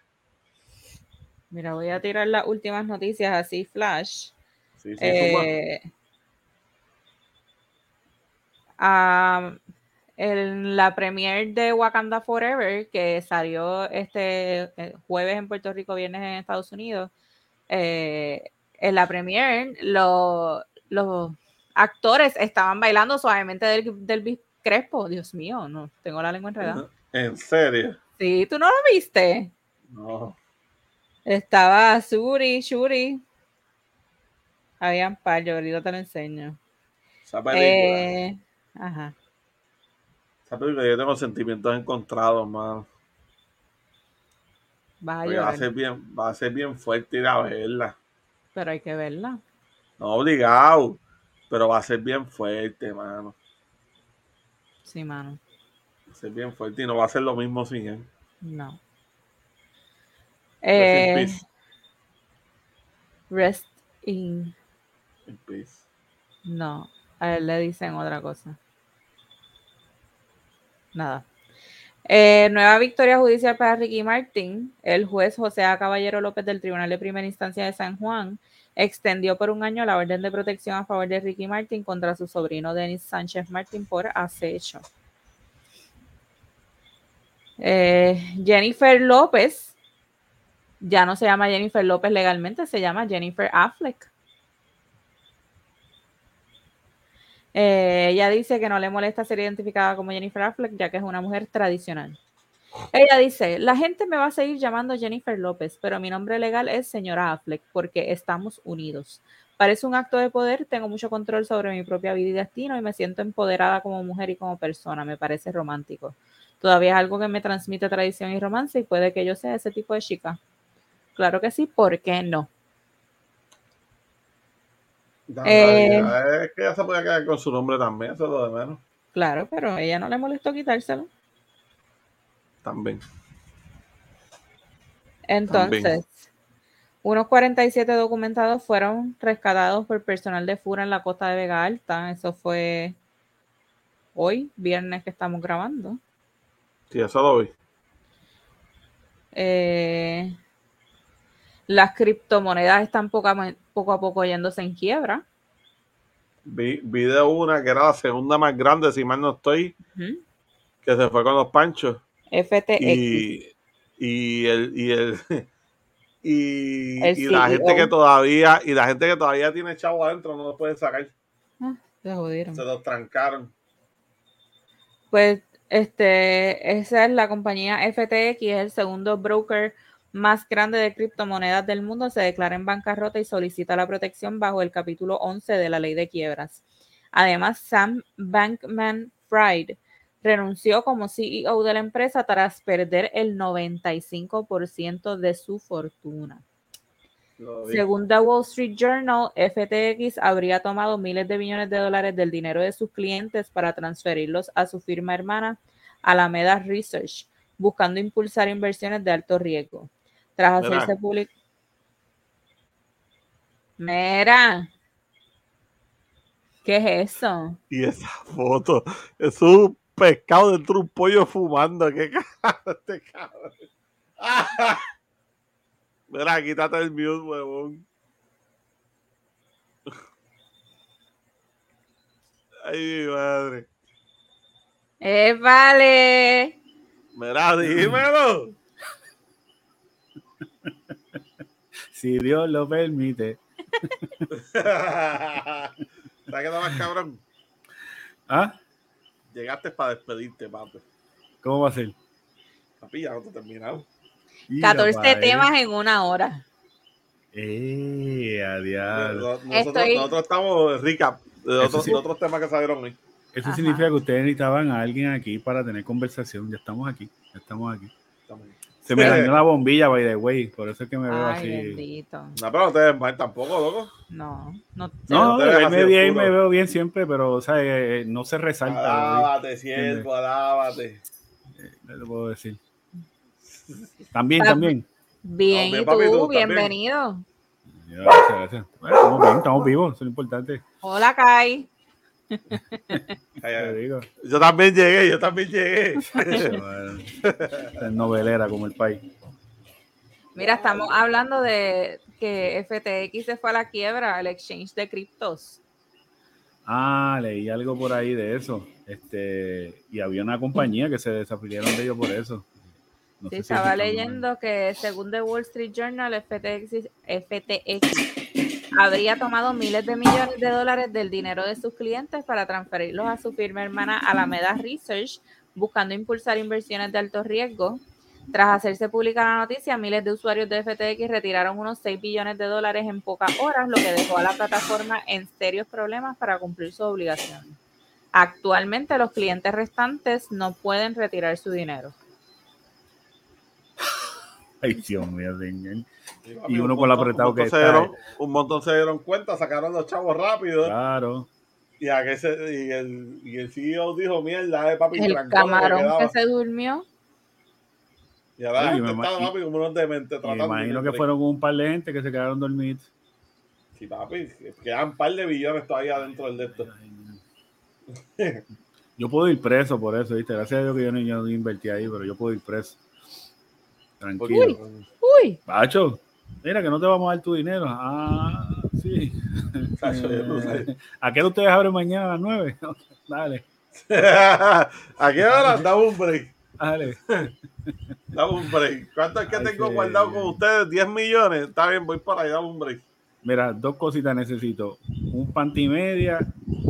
Speaker 2: Mira, voy a tirar las últimas noticias así, flash.
Speaker 1: Sí, sí.
Speaker 2: Eh, ah, en la premiere de Wakanda Forever, que salió este eh, jueves en Puerto Rico, viernes en Estados Unidos, eh, en la premiere lo- los actores estaban bailando suavemente del, del Crespo. Dios mío, no tengo la lengua enredada.
Speaker 1: En serio.
Speaker 2: Sí, ¿tú no lo viste?
Speaker 1: No.
Speaker 2: Estaba Suri, Shuri. Habían par, yo ahorita te lo enseño.
Speaker 1: Esa película.
Speaker 2: Eh, ajá.
Speaker 1: Esa película yo tengo sentimientos encontrados, mano.
Speaker 2: Vas a
Speaker 1: Porque va a ser bien, va a ser bien fuerte ir a verla.
Speaker 2: pero hay que verla.
Speaker 1: No obligado. Pero va a ser bien fuerte, mano.
Speaker 2: Sí, mano.
Speaker 1: Va a ser bien fuerte y no va a ser lo mismo sin él.
Speaker 2: No.
Speaker 1: Rest in
Speaker 2: Eh,
Speaker 1: peace.
Speaker 2: rest in.
Speaker 1: In peace.
Speaker 2: No. A él le dicen otra cosa. Nada. Eh, nueva victoria judicial para Ricky Martin. El juez José A. Caballero López del Tribunal de Primera Instancia de San Juan extendió por un año la orden de protección a favor de Ricky Martin contra su sobrino Denis Sánchez Martin por acecho. Eh, Jennifer López ya no se llama Jennifer López legalmente, se llama Jennifer Affleck. Eh, ella dice que no le molesta ser identificada como Jennifer Affleck, ya que es una mujer tradicional. Ella dice, la gente me va a seguir llamando Jennifer López, pero mi nombre legal es señora Affleck, porque estamos unidos. Parece un acto de poder, tengo mucho control sobre mi propia vida y destino y me siento empoderada como mujer y como persona, me parece romántico. Todavía es algo que me transmite tradición y romance y puede que yo sea ese tipo de chica. Claro que sí, ¿por qué no? Eh.
Speaker 1: es que ella se puede quedar con su nombre también, eso es lo de menos.
Speaker 2: Claro, pero a ella no le molestó quitárselo.
Speaker 1: También.
Speaker 2: Entonces, unos 47 documentados fueron rescatados por personal de FURA en la costa de Vega Alta. Eso fue hoy, viernes que estamos grabando.
Speaker 1: Sí, eso lo vi.
Speaker 2: Eh, las criptomonedas están poco a, poco a poco yéndose en quiebra.
Speaker 1: Vi, vi de una que era la segunda más grande, si mal no estoy, que se fue con los panchos.
Speaker 2: FTX.
Speaker 1: Y, y el, y el y,
Speaker 2: El
Speaker 1: y la gente que todavía y la gente que todavía tiene chavo adentro no lo pueden sacar.
Speaker 2: Ah, se jodieron.
Speaker 1: Se los trancaron.
Speaker 2: Pues este, esa es la compañía FTX, es el segundo broker más grande de criptomonedas del mundo, se declara en bancarrota y solicita la protección bajo el capítulo 11 de la ley de quiebras. Además, Sam Bankman Fried renunció como CEO de la empresa tras perder el 95% de su fortuna. Según The Wall Street Journal, FTX habría tomado miles de millones de dólares del dinero de sus clientes para transferirlos a su firma hermana Alameda Research, buscando impulsar inversiones de alto riesgo. Tras
Speaker 1: Mira.
Speaker 2: hacerse público. Mira. ¿Qué es eso?
Speaker 1: Y esa foto, es un pescado dentro de un pollo fumando. ¿Qué carajo este cabrón? ¡Ah! Mira, quítate el mute, huevón. Ay, mi madre.
Speaker 2: ¡Eh, vale!
Speaker 1: Mira, dímelo.
Speaker 3: Si Dios lo permite.
Speaker 1: ¿Sabes qué más cabrón?
Speaker 3: ¿Ah?
Speaker 1: Llegaste para despedirte, papi.
Speaker 3: ¿Cómo va a ser?
Speaker 1: Papi, ya no te he terminado.
Speaker 3: Mira,
Speaker 2: 14
Speaker 3: padre.
Speaker 2: temas en una hora.
Speaker 3: Eh.
Speaker 1: Nosotros,
Speaker 2: Estoy-
Speaker 1: nosotros estamos recap de otros,
Speaker 3: sí.
Speaker 1: de otros temas que salieron hoy.
Speaker 3: Eso
Speaker 2: Ajá.
Speaker 3: significa que ustedes necesitaban a alguien aquí para tener conversación. Ya estamos aquí. Ya estamos aquí.
Speaker 1: Estamos-
Speaker 3: Se me dañó la bombilla, by the way. Por eso es que me veo
Speaker 2: Ay,
Speaker 3: así.
Speaker 2: bendito.
Speaker 1: No, pero no te ves mal tampoco, loco.
Speaker 2: No, no.
Speaker 3: No,
Speaker 1: te ves
Speaker 3: verme
Speaker 1: así
Speaker 3: bien,
Speaker 1: oscuro.
Speaker 3: me veo bien siempre, pero o sea, eh, no se resalta.
Speaker 1: Alábate, siervo, alábate.
Speaker 3: ¿no? ¿Qué te puedo decir? También,
Speaker 2: Papi.
Speaker 3: también.
Speaker 2: Bien,
Speaker 1: Bien,
Speaker 2: ¿y
Speaker 1: papi,
Speaker 2: tú?
Speaker 1: tú también.
Speaker 2: Bienvenido.
Speaker 3: Gracias, gracias. Bueno, estamos bien, estamos vivos, eso es lo importante.
Speaker 2: Hola, Kai.
Speaker 1: Yo también llegué, yo también llegué.
Speaker 3: Bueno, es novelera como el país.
Speaker 2: Mira, estamos hablando de que FTX se fue a la quiebra, el exchange de criptos.
Speaker 3: Ah, leí algo por ahí de eso. Este, y había una compañía que se desafiliaron de ellos por eso. No
Speaker 2: Sí,
Speaker 3: si
Speaker 2: estaba leyendo que según The Wall Street Journal, FTX, FTX habría tomado miles de millones de dólares del dinero de sus clientes para transferirlos a su firma hermana Alameda Research, buscando impulsar inversiones de alto riesgo. Tras hacerse pública la noticia, miles de usuarios de FTX retiraron unos 6 billones de dólares en pocas horas, lo que dejó a la plataforma en serios problemas para cumplir sus obligaciones. Actualmente los clientes restantes no pueden retirar su dinero.
Speaker 3: Ay, Dios mío, señor. Y uno
Speaker 1: un
Speaker 3: con
Speaker 1: montón-
Speaker 3: apretado
Speaker 1: un
Speaker 3: que
Speaker 1: montón se
Speaker 3: está.
Speaker 1: dieron- un montón se dieron cuenta, sacaron los chavos rápido.
Speaker 3: Claro.
Speaker 1: Y, a que se, y, el, y el CEO dijo: Mierda, eh, papi,
Speaker 2: El
Speaker 1: que
Speaker 2: camarón
Speaker 1: quedaba".
Speaker 2: que se durmió.
Speaker 1: Y ahora la
Speaker 3: Sí,
Speaker 1: gente estaba, papi, como unos dementes
Speaker 3: Me imagino
Speaker 1: de-
Speaker 3: que fueron un par de gente que se quedaron dormidos.
Speaker 1: Sí, papi, quedan un par de billones todavía dentro del de esto.
Speaker 3: Yo puedo ir preso por eso, ¿viste? Gracias a Dios que yo no, yo no invertí ahí, pero yo puedo ir preso. Tranquilo.
Speaker 1: Porque-
Speaker 2: Uy,
Speaker 3: Pacho, mira que no te vamos a dar tu dinero. Ah, sí. ¿A qué hora ustedes abren mañana a las 9? dale,
Speaker 1: ¿A qué hora? Dame un break.
Speaker 3: dale.
Speaker 1: Dame un break. ¿Cuánto es que
Speaker 3: Ay,
Speaker 1: tengo
Speaker 3: sí.
Speaker 1: guardado con ustedes? 10 millones. Está bien, voy para ahí, dame un break.
Speaker 3: Mira, dos cositas necesito. Un panty media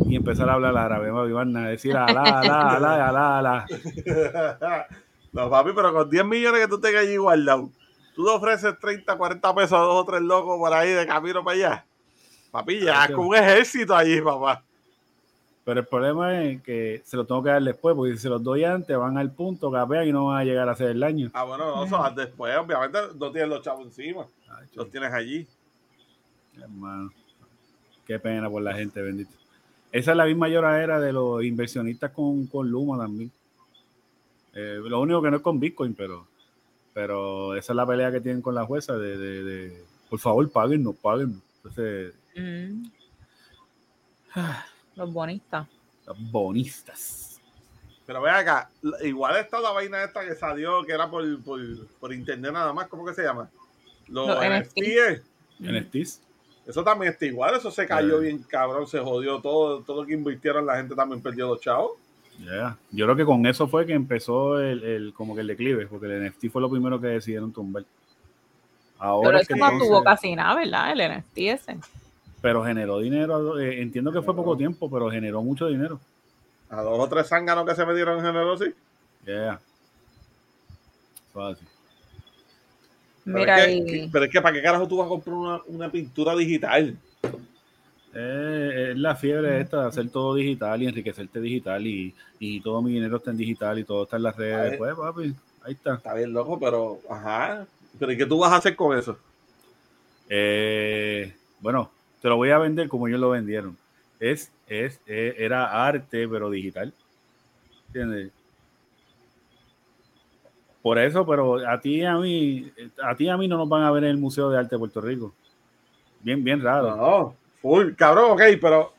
Speaker 3: y empezar a hablar árabe. A decir alá, alá, alá, alá, alá.
Speaker 1: No, papi, pero con 10 millones que tú tengas allí guardado, tú te ofreces 30, 40 pesos a dos o tres locos por ahí de camino para allá. Papi, ya con un ejército allí, papá.
Speaker 3: Pero el problema es que se lo tengo que dar después, porque si se los doy antes, van al punto, capean y no van a llegar a hacer el daño.
Speaker 1: Ah, bueno, no, eso después, obviamente no tienes los chavos encima,
Speaker 3: Ay,
Speaker 1: los tienes allí.
Speaker 3: hermano. Qué pena por la gente, bendito. Esa es la misma lloradera de los inversionistas con, con Luma también. Eh, lo único que no es con Bitcoin, pero, pero esa es la pelea que tienen con la jueza de, de, de, por favor, paguen, paguen. Entonces,
Speaker 2: mm. los bonistas.
Speaker 3: los bonistas.
Speaker 1: Pero ve acá, igual está la vaina esta que salió, que era por, por, por internet nada más, ¿cómo que se llama? Los
Speaker 2: Los
Speaker 1: NFTs.
Speaker 3: NFTs.
Speaker 1: Eso también está igual, eso se cayó
Speaker 3: Eh.
Speaker 1: bien cabrón, se jodió todo, todo lo que invirtieron, la gente también perdió los chavos.
Speaker 3: Yeah. Yo creo que con eso fue que empezó el, el- como que el declive, porque el NFT fue lo primero que decidieron tumbar. Ahora
Speaker 2: Pero
Speaker 3: es
Speaker 2: eso
Speaker 3: que
Speaker 2: no
Speaker 3: entonces-
Speaker 2: tuvo casi nada, ¿verdad? El NFT ese.
Speaker 3: pero generó dinero, eh, entiendo que fue poco tiempo, pero generó mucho dinero.
Speaker 1: A dos o tres zánganos que se metieron en género, sí.
Speaker 3: Yeah. Fácil.
Speaker 1: Pero
Speaker 2: Mira,
Speaker 1: es que,
Speaker 2: y-
Speaker 1: que- pero es que, ¿para qué carajo tú vas a comprar una, una pintura digital?
Speaker 3: Eh, es la fiebre esta de hacer todo digital y enriquecerte digital y, y todo mi dinero está en digital y todo está en las redes. Pues, papi, ahí está.
Speaker 1: Está bien loco, pero, ajá. Pero ¿y qué tú vas a hacer con eso?
Speaker 3: Eh, bueno, te lo voy a vender como ellos lo vendieron. Es, es, eh, era arte, pero digital. ¿Entiendes? Por eso, pero a ti y a mí, a ti y a mí no nos van a ver en el Museo de Arte de Puerto Rico. Bien, bien raro.
Speaker 1: No, full, cabrón, ok, pero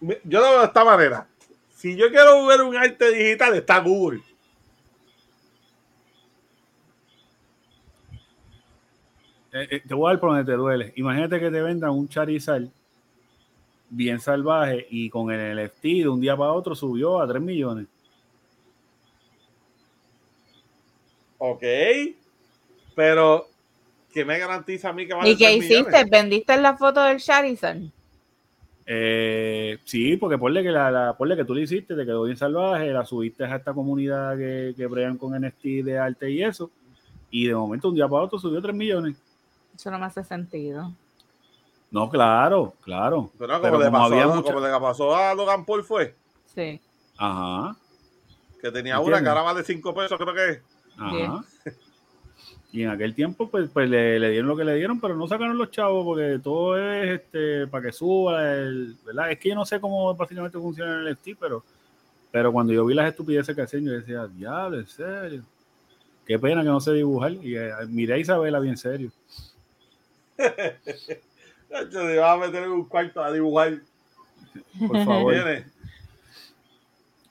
Speaker 1: yo lo veo de esta manera. Si yo quiero ver un arte digital, está Google.
Speaker 3: Eh, eh, te voy a dar por donde te duele. Imagínate que te vendan un Charizard bien salvaje y con el NFT de un día para otro subió a 3 millones.
Speaker 1: Ok, pero ¿qué me garantiza a mí que van a
Speaker 2: ¿Y qué hiciste?
Speaker 1: millones?
Speaker 2: ¿Vendiste la foto del Charizard?
Speaker 3: Eh, sí, porque ponle que la, la- ponle que tú le hiciste, te quedó bien salvaje, la subiste a esta comunidad que, que bregan con NFT de arte y eso, y de momento un día para otro subió 3 millones.
Speaker 2: Eso no me hace sentido.
Speaker 3: No, claro, claro.
Speaker 1: Pero como,
Speaker 3: Pero
Speaker 1: le
Speaker 3: como
Speaker 1: pasó,
Speaker 3: había mucha-
Speaker 1: como le pasó a Logan Paul fue,
Speaker 2: Sí.
Speaker 3: Ajá,
Speaker 1: que tenía una que ahora vale 5 pesos, creo que es.
Speaker 3: ajá. Y en aquel tiempo, pues, pues le, le dieron lo que le dieron, pero no sacaron los chavos porque todo es este para que suba, el, ¿verdad? Es que yo no sé cómo básicamente funciona el NFT, pero, pero cuando yo vi las estupideces que hacían, yo decía, diablo, en serio. Qué pena que no sé dibujar. Y eh, miré a Isabela bien serio.
Speaker 1: Yo te iba a meter en un cuarto a dibujar.
Speaker 3: Por favor.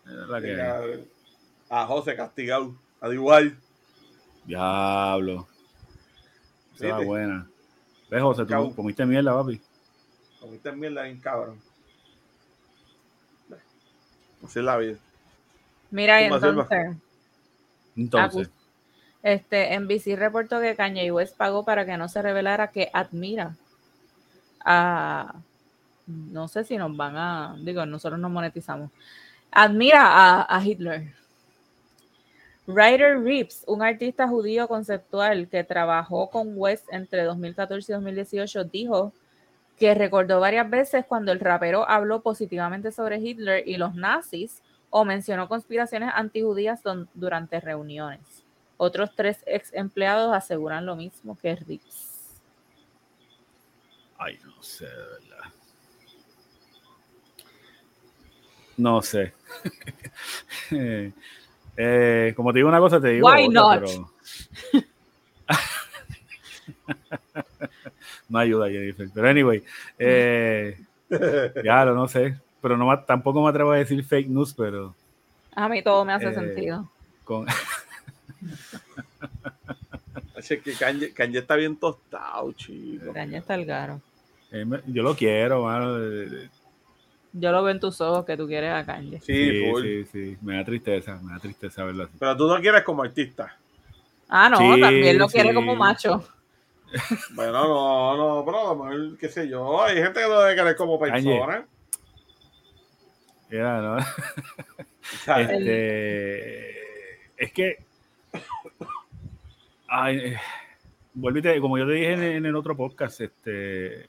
Speaker 3: La que-
Speaker 1: a José castigado a dibujar.
Speaker 3: Diablo. Esa buena. ¿Ves, José? Tú comiste mierda, papi.
Speaker 1: Comiste mierda bien cabrón. Así es la vida.
Speaker 2: Mira, y entonces,
Speaker 3: Entonces,
Speaker 2: este, NBC reportó que Kanye West pagó para que no se revelara que admira a, no sé si nos van a, digo, nosotros nos monetizamos, admira a, a Hitler. Ryder Reeves, un artista judío conceptual que trabajó con West entre 2014 y 2018, dijo que recordó varias veces cuando el rapero habló positivamente sobre Hitler y los nazis o mencionó conspiraciones antijudías durante reuniones. Otros tres ex empleados aseguran lo mismo que Reeves.
Speaker 3: ay, no sé, verdad. No sé. Eh, como te digo una cosa, te digo
Speaker 2: Why
Speaker 3: otra,
Speaker 2: not?
Speaker 3: pero- no ayuda, Jennifer. Pero anyway, eh, ya lo no sé. Pero no, tampoco me atrevo a decir fake news, pero
Speaker 2: A mí todo me hace
Speaker 3: Eh,
Speaker 2: sentido.
Speaker 3: con,
Speaker 1: Así que Kanye, Kanye está bien tostado, chico.
Speaker 2: Kanye está el garo.
Speaker 3: eh, yo lo quiero, mano.
Speaker 2: Yo lo veo en tus ojos que tú quieres a Kanye.
Speaker 1: Sí,
Speaker 3: Sí, sí, sí. Me da tristeza, me da tristeza verlo así.
Speaker 1: Pero tú no quieres como artista.
Speaker 2: Ah, no,
Speaker 3: Sí,
Speaker 2: también lo quiere como macho.
Speaker 1: Bueno, no, no, pero a lo mejor, qué sé yo, hay gente que lo debe querer como
Speaker 3: Kanye.
Speaker 1: persona.
Speaker 3: Ya, ¿no?
Speaker 1: ¿sabes?
Speaker 3: Este, es que. Ay, eh, vuelvo y te- como yo te dije en, en el otro podcast, este.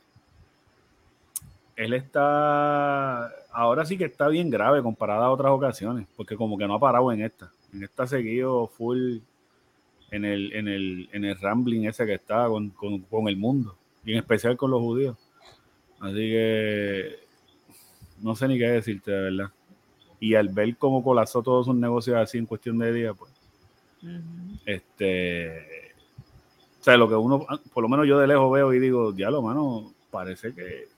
Speaker 3: Él está. Ahora sí que está bien grave comparado a otras ocasiones, porque como que no ha parado en esta. En esta ha seguido full en el, en el, en el rambling ese que está con, con, con el mundo, y en especial con los judíos. Así que no sé ni qué decirte, de verdad. Y al ver cómo colapsó todos sus negocios así en cuestión de días, pues, este, o sea, lo que uno, por lo menos yo de lejos veo y digo, diablo, mano, parece que,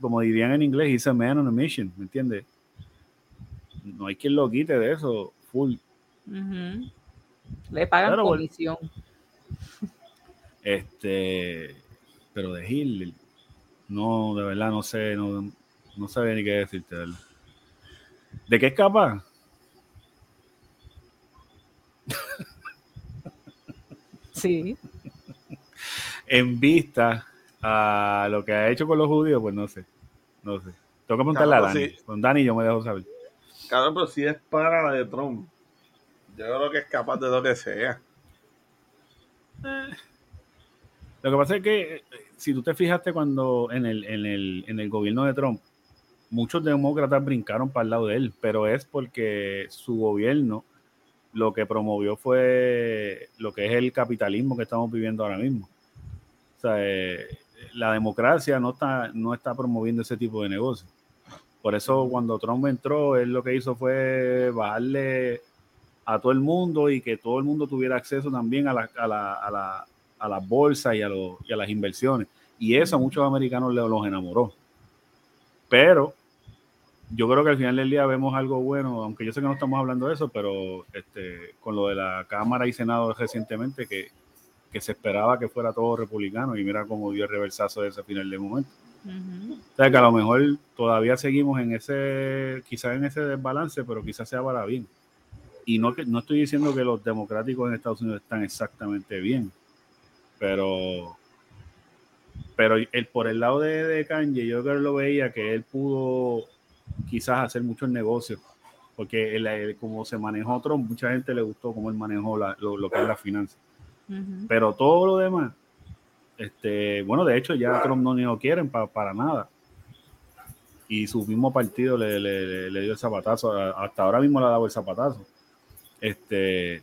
Speaker 3: como dirían en inglés, he's a man on a mission, ¿me entiendes? No hay quien lo quite de eso, full.
Speaker 2: Le pagan
Speaker 3: Claro,
Speaker 2: comisión.
Speaker 3: Este, pero de Hitler, no, de verdad, no sé, no, no sabía ni qué decirte, de verdad. ¿De qué es capaz?
Speaker 2: Sí.
Speaker 3: en vista a lo que ha hecho con los judíos, pues no sé. No sé. Tengo que preguntarle a
Speaker 1: Claro,
Speaker 3: Dani.
Speaker 1: sí.
Speaker 3: Con Dani yo me dejo saber.
Speaker 1: Cabrón, pero si es para la de Trump, yo creo que es capaz de lo que sea.
Speaker 3: Lo que pasa es que eh, si tú te fijaste cuando en el, en el, en el gobierno de Trump, muchos demócratas brincaron para el lado de él, pero es porque su gobierno lo que promovió fue lo que es el capitalismo que estamos viviendo ahora mismo. O sea, eh, la democracia no está, no está promoviendo ese tipo de negocio. Por eso cuando Trump entró, él lo que hizo fue bajarle a todo el mundo y que todo el mundo tuviera acceso también a la, a la, a la, a las bolsas y a, los- y a las inversiones. Y eso a muchos americanos los enamoró. Pero yo creo que al final del día vemos algo bueno, aunque yo sé que no estamos hablando de eso, pero este, con lo de la Cámara y Senado recientemente, que, que se esperaba que fuera todo republicano y mira cómo dio el reversazo de ese final de momento. O sea que a lo mejor todavía seguimos en ese, quizás en ese desbalance, pero quizás sea para bien. Y no, que, no estoy diciendo que los democráticos en Estados Unidos están exactamente bien, pero, pero el, por el lado de, de Kanye, yo creo que lo veía que él pudo quizás hacer muchos negocios, porque él, él, como se manejó Trump, mucha gente le gustó cómo él manejó la- lo, lo que es la finanza. Pero todo lo demás, este, bueno, de hecho ya Trump no ni lo quieren pa- para nada. Y su mismo partido le, le- le- dio el zapatazo, hasta ahora mismo le ha dado el zapatazo. Este,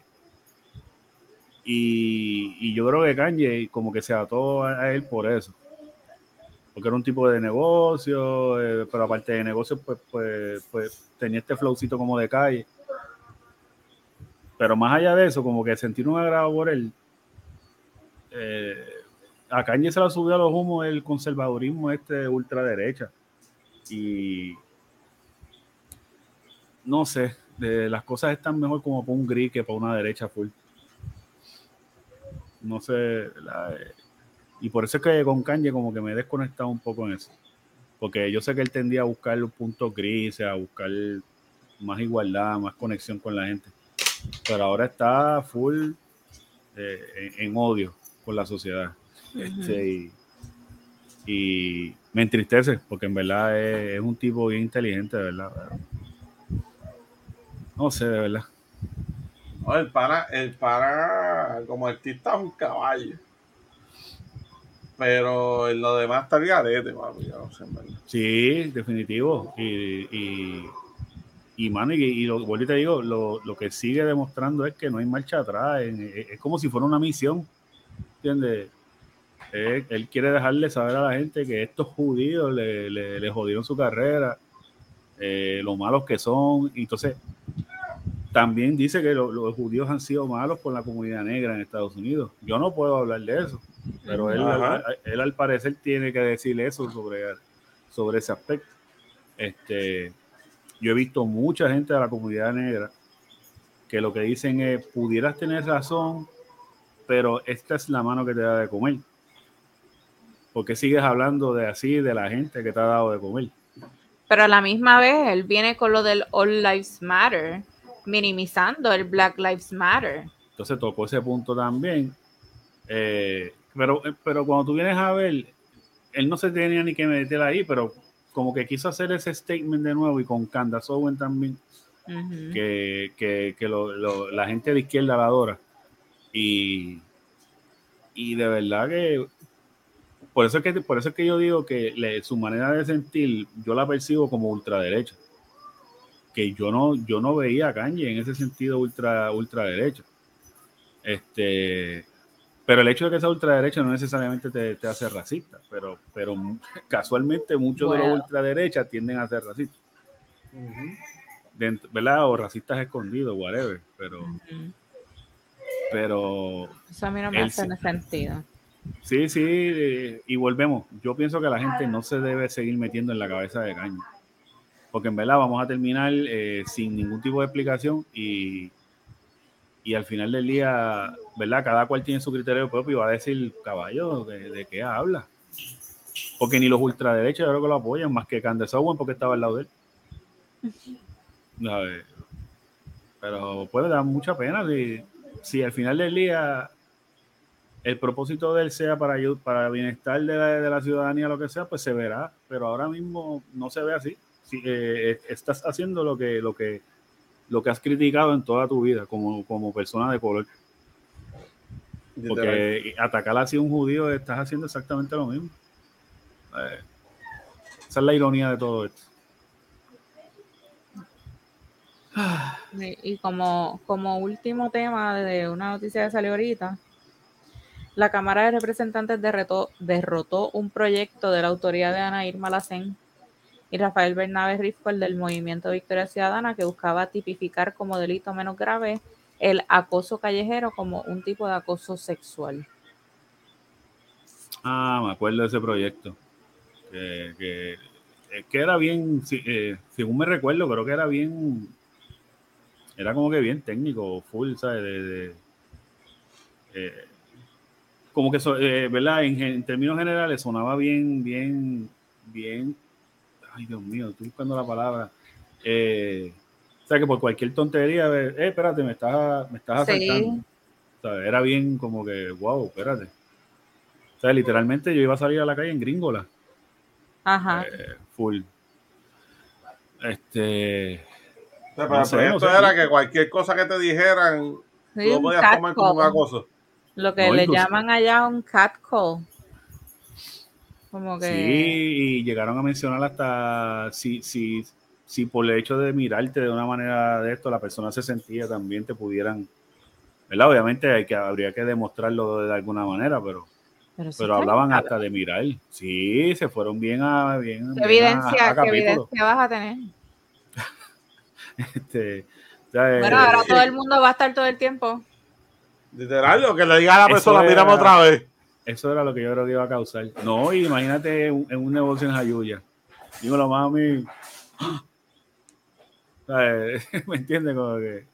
Speaker 3: y, y yo creo que Kanye como que se ató a él por eso. Porque era un tipo de negocio, eh, pero aparte de negocio, pues, pues, pues tenía este flowcito como de calle. Pero más allá de eso, como que sentir un agrado por él, eh, a Kanye se la subió a los humos el conservadurismo este de ultraderecha. Y no sé, las cosas están mejor como para un gris que para una derecha full. No sé, la- y por eso es que con Kanye como que me he desconectado un poco en eso. Porque yo sé que él tendía a buscar los puntos grises, a buscar más igualdad, más conexión con la gente. Pero ahora está full eh, en odio con la sociedad. Este, y, y me entristece porque en verdad es, es un tipo bien inteligente, de verdad. No sé, de verdad.
Speaker 1: No, el para, el para como artista es un caballo. Pero en lo demás está el garete, papi, yo no sé, en verdad.
Speaker 3: Sí, definitivo. Y, y, y mano, y, y lo, vuelvo y te digo, lo, lo que sigue demostrando es que no hay marcha atrás. es como si fuera una misión. ¿Entiendes? Él, él quiere dejarle saber a la gente que estos judíos le, le- le jodieron su carrera, eh, lo malos que son. Entonces, también dice que lo- los judíos han sido malos con la comunidad negra en Estados Unidos. Yo no puedo hablar de eso, pero él, al- él al parecer tiene que decir eso sobre, sobre ese aspecto. Este, yo he visto mucha gente de la comunidad negra que lo que dicen es, pudieras tener razón, pero esta es la mano que te da de comer. ¿Por qué sigues hablando de así, de la gente que te ha dado de comer?
Speaker 2: Pero a la misma vez él viene con lo del All Lives Matter, minimizando el Black Lives Matter.
Speaker 3: Entonces tocó ese punto también. Eh, pero, pero cuando tú vienes a ver, él no se tenía ni que meter ahí, pero como que quiso hacer ese statement de nuevo y con Candace Owen también, que, que, que lo- lo- la gente de izquierda la adora. Y, y de verdad que por eso es que por eso es que yo digo que le- su manera de sentir yo la percibo como ultraderecha. Que yo no yo no veía a Kanye en ese sentido ultra ultraderecha. Este pero el hecho de que sea ultraderecha no necesariamente te, te hace racista pero pero casualmente muchos de los ultraderechas tienden a ser racistas. Dent- ¿verdad? o racistas escondidos whatever pero. Pero
Speaker 2: Eso a mí no me hace
Speaker 3: sí.
Speaker 2: sentido.
Speaker 3: Sí, sí, eh, y volvemos. Yo pienso que la gente no se debe seguir metiendo en la cabeza de caño. Porque en verdad vamos a terminar eh, sin ningún tipo de explicación y, y al final del día, ¿verdad? Cada cual tiene su criterio propio y va a decir, caballo, ¿de, de qué habla? Porque ni los ultraderechos yo creo que lo apoyan, más que Candace Owen porque estaba al lado de él. ¿Sabes? Pero puede dar mucha pena si, si al final del día el propósito de él sea para, para el bienestar de la, de la ciudadanía, lo que sea, pues se verá, pero ahora mismo no se ve así. Si, eh, estás haciendo lo que, lo, que, lo que has criticado en toda tu vida como, como persona de color. Porque atacar así a un judío estás haciendo exactamente lo mismo. Eh, esa es la ironía de todo esto.
Speaker 2: Y como, como último tema de una noticia que salió ahorita, la Cámara de Representantes derrotó, derrotó un proyecto de la autoría de Ana Irma Lacén y Rafael Bernabe Rifco, el del Movimiento Victoria Ciudadana, que buscaba tipificar como delito menos grave el acoso callejero como un tipo de acoso sexual.
Speaker 3: Ah, me acuerdo de ese proyecto. Que, era bien, eh, según me recuerdo, creo que era bien, era como que bien técnico, full, ¿sabes? De, eh, como que, eh, ¿verdad? En, términos generales sonaba bien, bien, bien. Ay, Dios mío, estoy buscando la palabra. Eh, o sea, que por cualquier tontería, eh, espérate, me estás, me estás asaltando. O sea, era bien como que, wow, espérate. O sea, literalmente yo iba a salir a la calle en gringola.
Speaker 2: Ajá.
Speaker 3: Eh, full. Este.
Speaker 1: O sea, pero era que cualquier cosa que te dijeran, sí, tú podías tomar como un acoso.
Speaker 2: Lo que le llaman allá un catcall. Como que...
Speaker 3: Sí, y llegaron a mencionar hasta si, si, si por el hecho de mirarte de una manera de esto, la persona se sentía, también te pudieran, ¿verdad? Obviamente hay que, habría que demostrarlo de alguna manera, pero, pero, hablaban hasta de mirar. Sí, se fueron bien a... Bien,
Speaker 2: ¿Qué, evidencia, ¿qué evidencia vas a tener?
Speaker 3: Este,
Speaker 2: bueno, ahora todo el mundo va a estar todo el tiempo.
Speaker 1: Literal, lo que le diga a la persona, miramos otra vez.
Speaker 3: Eso era lo que yo creo que iba a causar. No, imagínate en, un negocio en Jayuya. Dímelo, mami. ¿Me entiendes? Como que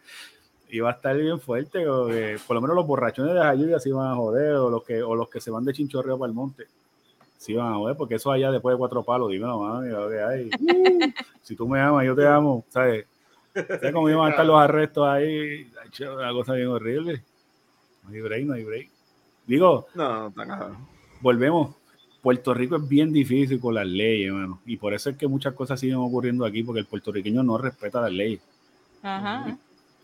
Speaker 3: iba a estar bien fuerte. Como que, por lo menos los borrachones de Jayuya se iban a joder, o los que, o los que se van de chinchorreo para el monte. Se iban a joder, porque eso allá después de cuatro palos, dímelo, mami, lo que hay. si tú me amas, yo te amo, ¿sabes? ¿Sabes cómo iban a estar los arrestos ahí? Una cosa bien horrible. No hay break, no hay break. Digo,
Speaker 1: no,
Speaker 3: volvemos. Puerto Rico es bien difícil con las leyes, hermano. Y por eso es que muchas cosas siguen ocurriendo aquí, porque el puertorriqueño no respeta las leyes.
Speaker 2: Ajá.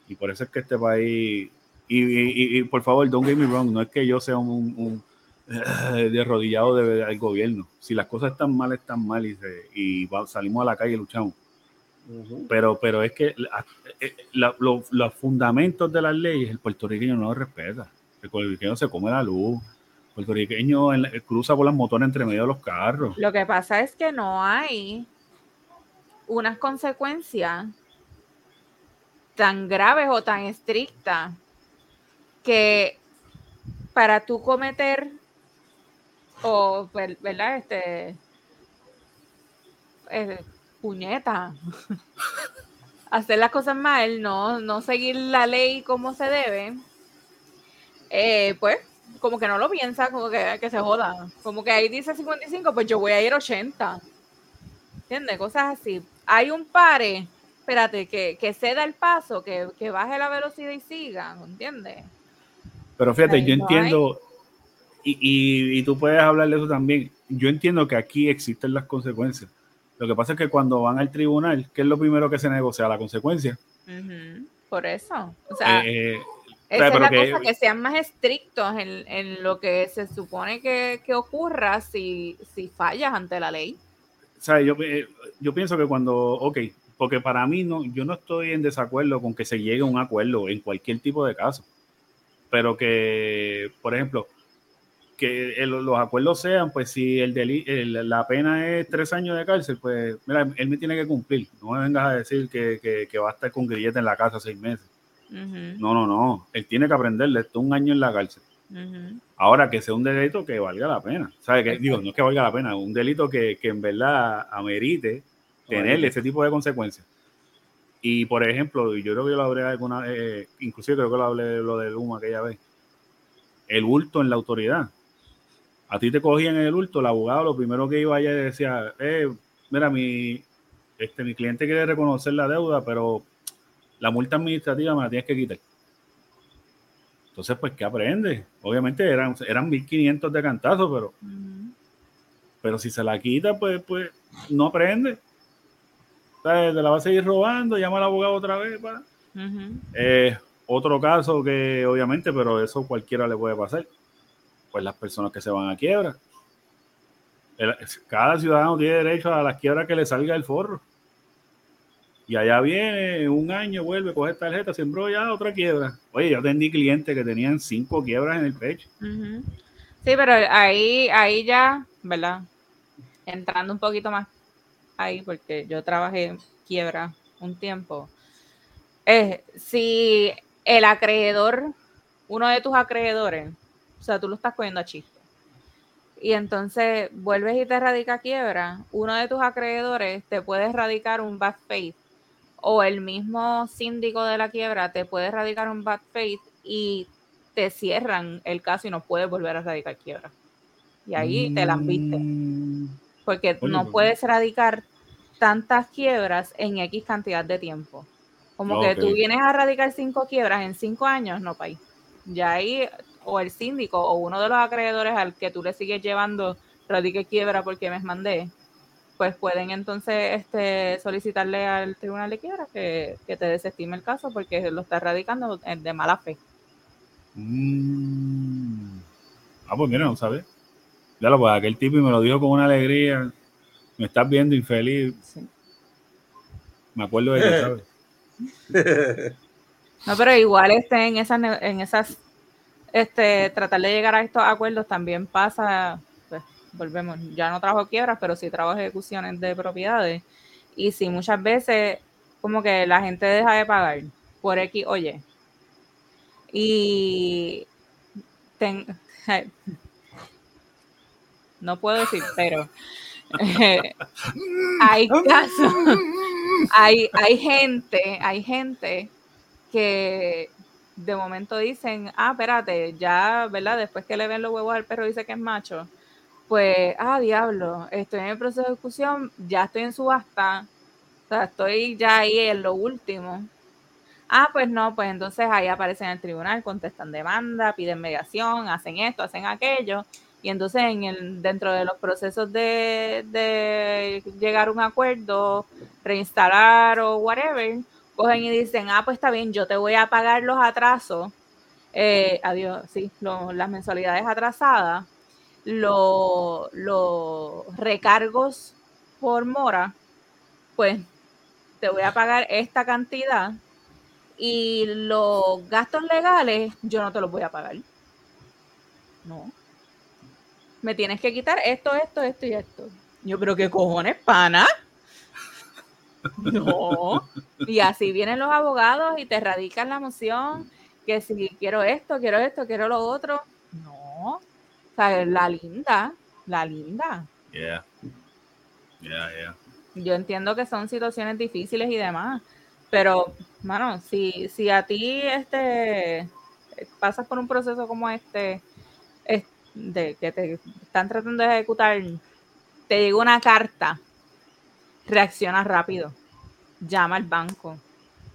Speaker 3: Y, por eso es que este país. Y, por favor, don't get me wrong, no es que yo sea un, un derrodillado del gobierno. Si las cosas están mal, están mal y, y salimos a la calle y luchamos. Pero, pero es que eh, los fundamentos de las leyes el puertorriqueño no los respeta. El puertorriqueño se come la luz. El puertorriqueño cruza por las motoras entre medio de los carros.
Speaker 2: Lo que pasa es que no hay unas consecuencias tan graves o tan estrictas que para tú cometer o, ¿verdad? Este, eh, puñeta. Hacer las cosas mal, no, no seguir la ley como se debe, eh, pues como que no lo piensa, como que, que se joda. Como que ahí dice 55, pues yo voy a ir 80. ¿Entiendes? Cosas así. Hay un pare, espérate, que, que ceda el paso, que, que baje la velocidad y siga, ¿entiendes?
Speaker 3: Pero fíjate, yo entiendo, y, y, y, tú puedes hablar de eso también, yo entiendo que aquí existen las consecuencias. Lo que pasa es que cuando van al tribunal, ¿qué es lo primero que se negocia? La consecuencia.
Speaker 2: Por eso. O sea, eh, esa es la cosa, que sean más estrictos en, lo que se supone que, ocurra si, si, fallas ante la ley.
Speaker 3: O sea, yo, eh, yo pienso que cuando, ok, porque para mí no, yo no estoy en desacuerdo con que se llegue a un acuerdo en cualquier tipo de caso, pero que, por ejemplo, que los acuerdos sean, pues si el, la pena es tres años de cárcel, pues mira, él me tiene que cumplir. No me vengas a decir que, va a estar con grillete en la casa seis meses. No, no, no. Él tiene que aprenderle esto un año en la cárcel. Ahora que sea un delito que valga la pena. ¿Sabe? Que, digo, no es que valga la pena, un delito que, en verdad amerite tener ese tipo de consecuencias. Y por ejemplo, yo creo que yo lo hablé alguna, eh, inclusive creo que lo hablé lo de Luma aquella vez, el bulto en la autoridad a ti te cogían en el hurto, el abogado lo primero que iba allá decía, eh, mira, mi, este, mi cliente quiere reconocer la deuda, pero la multa administrativa me la tienes que quitar. Entonces, pues, ¿qué aprende? Obviamente eran, eran 1500 de cantazo, pero, pero si se la quita, pues, pues no aprende. O sea, te la va a seguir robando, llama al abogado otra vez. pa.
Speaker 2: Ujú.
Speaker 3: Eh, otro caso que obviamente, pero eso cualquiera le puede pasar, pues las personas que se van a quiebra. Cada ciudadano tiene derecho a las quiebras que le salga el forro. Y allá viene, un año vuelve, coge tarjeta, sembró ya otra quiebra. Oye, yo atendí clientes que tenían cinco quiebras en el pecho.
Speaker 2: Sí, pero ahí, ahí ya, ¿verdad? Entrando un poquito más ahí, porque yo trabajé en quiebra un tiempo. Eh, si el acreedor, uno de tus acreedores, o sea, tú lo estás cogiendo a chiste, y entonces vuelves y te radica quiebra, uno de tus acreedores te puede radicar un bad faith, o el mismo síndico de la quiebra te puede radicar un bad faith y te cierran el caso y no puedes volver a radicar quiebra. Y ahí te la viste.
Speaker 3: Mm,
Speaker 2: Porque
Speaker 3: Oye,
Speaker 2: no
Speaker 3: pues-
Speaker 2: puedes radicar tantas quiebras en X cantidad de tiempo. Como que tú vienes a radicar cinco quiebras en cinco años, no, país. Ya ahí, o el síndico o uno de los acreedores al que tú le sigues llevando radique quiebra porque me mandé, pues pueden entonces este, solicitarle al tribunal de quiebra que, que te desestime el caso porque lo está radicando de mala fe.
Speaker 3: mm. Ah, pues mira, no sabes. Ya lo pues aquel tipo y me lo dijo con una alegría. Me estás viendo infeliz.
Speaker 2: Sí.
Speaker 3: Me acuerdo de que, ¿sabes?
Speaker 2: No, pero igual este, en esas, en esas, este, tratar de llegar a estos acuerdos también pasa, pues, volvemos, ya no trabajo quiebras, pero sí trabajo ejecuciones de propiedades. Y sí, muchas veces, como que la gente deja de pagar por X, oye. Y ten- no puedo decir, pero hay casos, hay, hay gente, hay gente que de momento dicen, ah, espérate, ya, ¿verdad? Después que le ven los huevos al perro dice que es macho, pues, ah, diablo, estoy en el proceso de ejecución, ya estoy en subasta, o sea, estoy ya ahí en lo último. Ah, pues no, pues entonces ahí aparecen en el tribunal, contestan demanda, piden mediación, hacen esto, hacen aquello, y entonces en el, dentro de los procesos de, de llegar a un acuerdo, reinstalar o whatever, cogen y dicen, ah, pues está bien, yo te voy a pagar los atrasos, eh, adiós, sí, lo- las mensualidades atrasadas, lo- los recargos por mora, pues te voy a pagar esta cantidad y los gastos legales yo no te los voy a pagar. No. Me tienes que quitar esto, esto, esto y esto. Yo, pero qué cojones, pana. No. Y así vienen los abogados y te radican la moción que si quiero esto, quiero esto, quiero lo otro. No. O sea, la linda, la linda.
Speaker 3: Yeah. Yeah, yeah.
Speaker 2: Yo entiendo que son situaciones difíciles y demás, pero, mano, si, si a ti este pasas por un proceso como este, es- de que te están tratando de ejecutar, te llega una carta, reacciona rápido, llama al banco,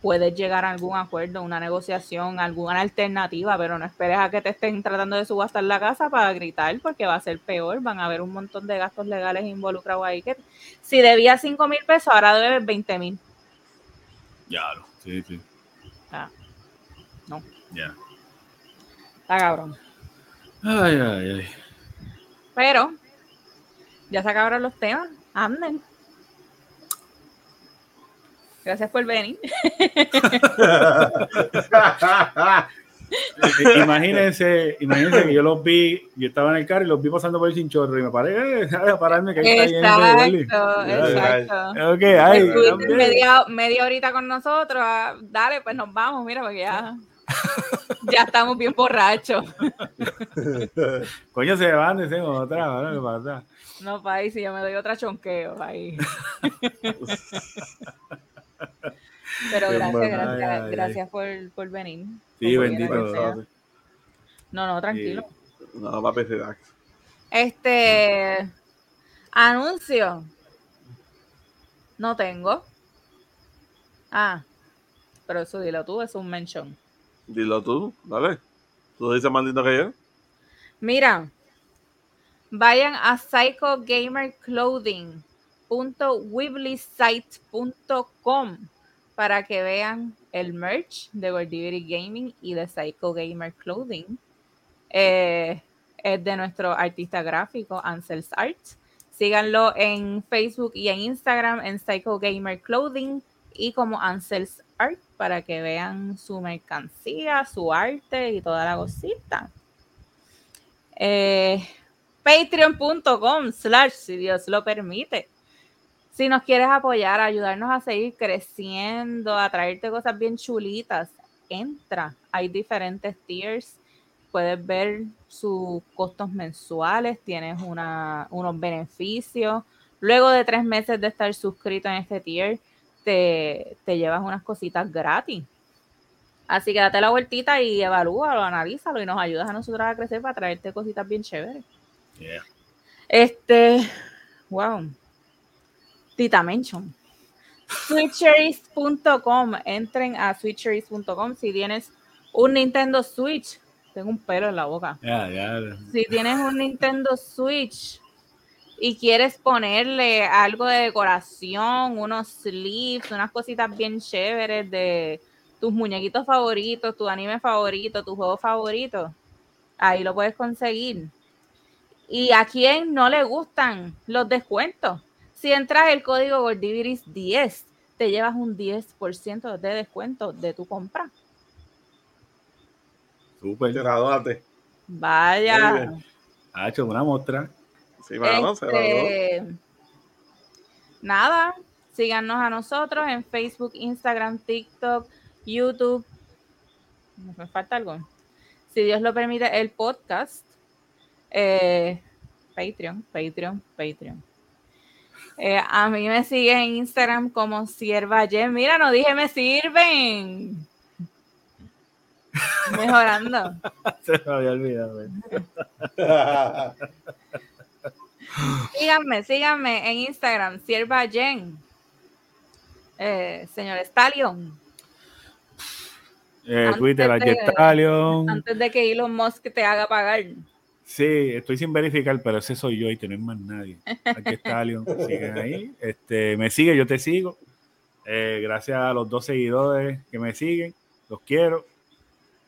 Speaker 2: puedes llegar a algún acuerdo, una negociación, alguna alternativa, pero no esperes a que te estén tratando de subastar la casa para gritar, porque va a ser peor, van a haber un montón de gastos legales involucrados ahí que si debía 5 mil pesos, ahora debes 20 mil.
Speaker 3: Claro. Sí, sí.
Speaker 2: Ah, no.
Speaker 3: Ya.
Speaker 2: Está cabrón.
Speaker 3: Ay, ay, ay.
Speaker 2: Pero ya se acabaron los temas. Anden. Gracias por venir.
Speaker 3: Imagínense, imagínense que yo los vi, yo estaba en el carro y los vi pasando por el chinchorro y me paré eh, a pararme que ahí está
Speaker 2: Exacto, exacto.
Speaker 3: Ok, ay,
Speaker 2: media, media horita con nosotros. ah, Dale, pues nos vamos, mira, porque ya, ya estamos bien borrachos.
Speaker 3: Coño, se van, dicen otra, ¿no? ¿Qué pasa?
Speaker 2: No, país, si yo me doy otra chonqueo ahí. Pero gracias, gracias,
Speaker 3: Ay, ay, ay.
Speaker 2: gracias por, por venir.
Speaker 3: Sí,
Speaker 2: Por
Speaker 3: bendito.
Speaker 2: No, no, tranquilo.
Speaker 1: No, papi, relax.
Speaker 2: Este anuncio. No tengo. Ah, pero eso dilo tú, es un mention.
Speaker 1: Dilo tú, dale. Tú dices más lindo que yo.
Speaker 2: Mira, vayan a psychogamerclothing.weebly.site.com para que vean el merch de Gordivity Gaming y de Psycho Gamer Clothing. Eh, es de nuestro artista gráfico, Ansels Art. Síganlo en Facebook y en Instagram en Psycho Gamer Clothing y como Ansels Art para que vean su mercancía, su arte y toda la cosita. Eh, Patreon.com slash si Dios lo permite. Si nos quieres apoyar, ayudarnos a seguir creciendo, a traerte cosas bien chulitas, entra. Hay diferentes tiers. Puedes ver sus costos mensuales, tienes una, unos beneficios. Luego de tres meses de estar suscrito en este tier, te, te llevas unas cositas gratis. Así que date la vueltita y evalúalo, analízalo y nos ayudas a nosotros a crecer para traerte cositas bien chéveres.
Speaker 3: Yeah.
Speaker 2: Este, wow. Tita Mention. Switcheries.com. Entren a switcheries.com si tienes un Nintendo Switch. Tengo un pelo en la boca. Si tienes un Nintendo Switch y quieres ponerle algo de decoración, unos sleeves, unas cositas bien chéveres de tus muñequitos favoritos, tu anime favorito, tu juego favorito, ahí lo puedes conseguir. ¿Y a quién no le gustan los descuentos? Si entras el código Gordiviris 10, te llevas un 10% de descuento de tu compra.
Speaker 3: Súper.
Speaker 1: Gradúate. Muy
Speaker 2: Vaya.
Speaker 3: Ha hecho una muestra.
Speaker 1: Sí.
Speaker 2: Este, nada, síganos a nosotros en Facebook, Instagram, TikTok, YouTube. Me falta algo. Si Dios lo permite, el podcast. eh, Patreon, Patreon, Patreon. Eh, a mí me siguen en Instagram como Sierva Jen. Mira, no dije me sirven. Mejorando.
Speaker 3: Se me había olvidado.
Speaker 2: Síganme, síganme en Instagram, Sierva Jen. Eh, señor Stallion,
Speaker 3: Eh,
Speaker 2: Antes
Speaker 3: Twitter,
Speaker 2: de- antes de que Elon Musk te haga pagar.
Speaker 3: Sí, estoy sin verificar, pero ese soy yo y no hay más nadie. Agestalion, siguen ahí. Este, me sigue, yo te sigo. Eh, gracias a los dos seguidores que me siguen, los quiero.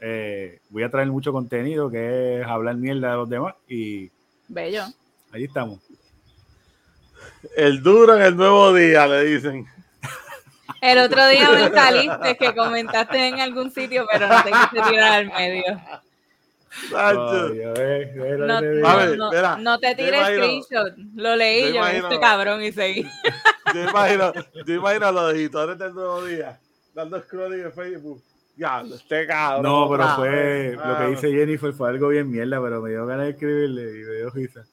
Speaker 3: Eh, voy a traer mucho contenido que es hablar mierda de los demás y
Speaker 2: Bello.
Speaker 3: ahí estamos.
Speaker 1: El duro en el nuevo día, le dicen.
Speaker 2: El otro día me saliste que comentaste en algún sitio, pero no te quise tirar al medio. No, no, te tires screenshot. Lo leí
Speaker 1: yo
Speaker 2: este cabrón y seguí.
Speaker 1: Yo imagino, yo imagino a los editores del nuevo día dando scrolling en Facebook. Ya, este cabrón.
Speaker 3: No, pero fue
Speaker 1: vez,
Speaker 3: lo que dice Jennifer fue algo bien mierda, pero me dio ganas de escribirle y me dio risa.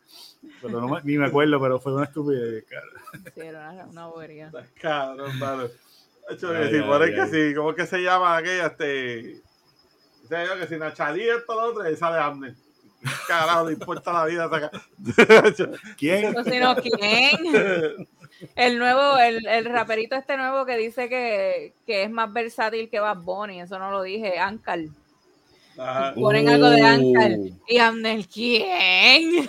Speaker 3: Pero no me- ni me acuerdo, pero fue una estupidez, cara.
Speaker 2: Sí, era una, una bobería.
Speaker 1: Cabrón, mano. Nacho,
Speaker 3: Ay,
Speaker 1: si
Speaker 3: ay, ay.
Speaker 1: que sí, ¿cómo es que se llama aquella? Este. Dice yo que si Nachalí esto lo otro, y sale Amner. Carajo, le importa la vida. saca-
Speaker 3: ¿Quién?
Speaker 2: O ¿quién? El nuevo, el, el raperito este nuevo que dice que, que es más versátil que Bad Bunny, eso no lo dije, Ankar.
Speaker 1: Ajá.
Speaker 2: Ponen algo de Ankar.
Speaker 3: Uh.
Speaker 2: Y Amner, ¿quién?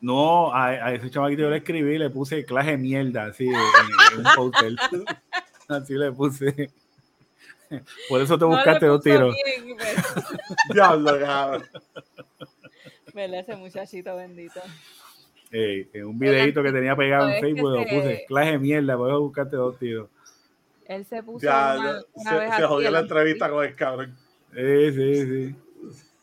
Speaker 3: No, a, a ese chamaquito yo le escribí, le puse clase de mierda, así, en, en un póster. Así le puse. Por eso te
Speaker 2: No
Speaker 3: buscaste dos tiros.
Speaker 2: bien,
Speaker 1: Diablo, cabrón.
Speaker 2: ¿Verdad? Ese muchachito bendito.
Speaker 3: En un videito que tenía pegado en Facebook, lo
Speaker 2: se-
Speaker 3: puse clase de mierda, por eso buscaste dos tiros.
Speaker 2: Él se puso
Speaker 1: Ya,
Speaker 2: una,
Speaker 1: ya,
Speaker 2: una
Speaker 1: se,
Speaker 2: vez
Speaker 1: se
Speaker 2: así
Speaker 1: jodió la entrevista con el cabrón.
Speaker 3: Sí, sí, sí.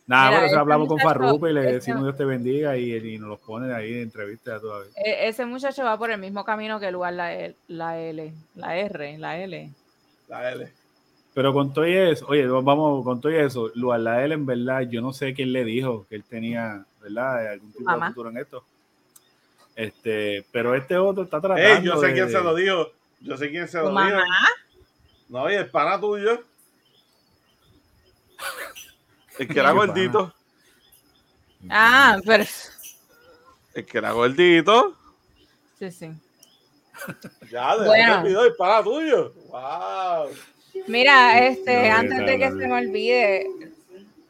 Speaker 3: Nada,
Speaker 2: Mira, este
Speaker 3: hablamos con Farruko y le decimos Dios te bendiga y, y nos los ponen ahí en entrevista todavía.
Speaker 2: E- Ese muchacho va por el mismo camino que el lugar la, L- la L, la R, la L.
Speaker 1: La L.
Speaker 3: Pero con todo y eso, oye, vamos, con todo y eso, Luar la él en verdad, yo no sé quién le dijo que él tenía, ¿verdad? Algún tipo
Speaker 2: Mamá.
Speaker 3: de futuro en esto. Este, pero este otro está tratando.
Speaker 1: Ey, yo sé
Speaker 3: de-
Speaker 1: quién se lo dijo. Yo sé quién se
Speaker 2: ¿Tu
Speaker 1: lo dijo.
Speaker 2: mamá?
Speaker 1: No, y el pana tuyo. El que era gordito.
Speaker 2: Ah, pero
Speaker 1: El que era gordito.
Speaker 2: sí, sí.
Speaker 1: Ya, de
Speaker 2: Bueno.
Speaker 1: el video pana tuyo. Wow.
Speaker 2: Mira, este,
Speaker 3: No,
Speaker 2: antes de que se me olvide,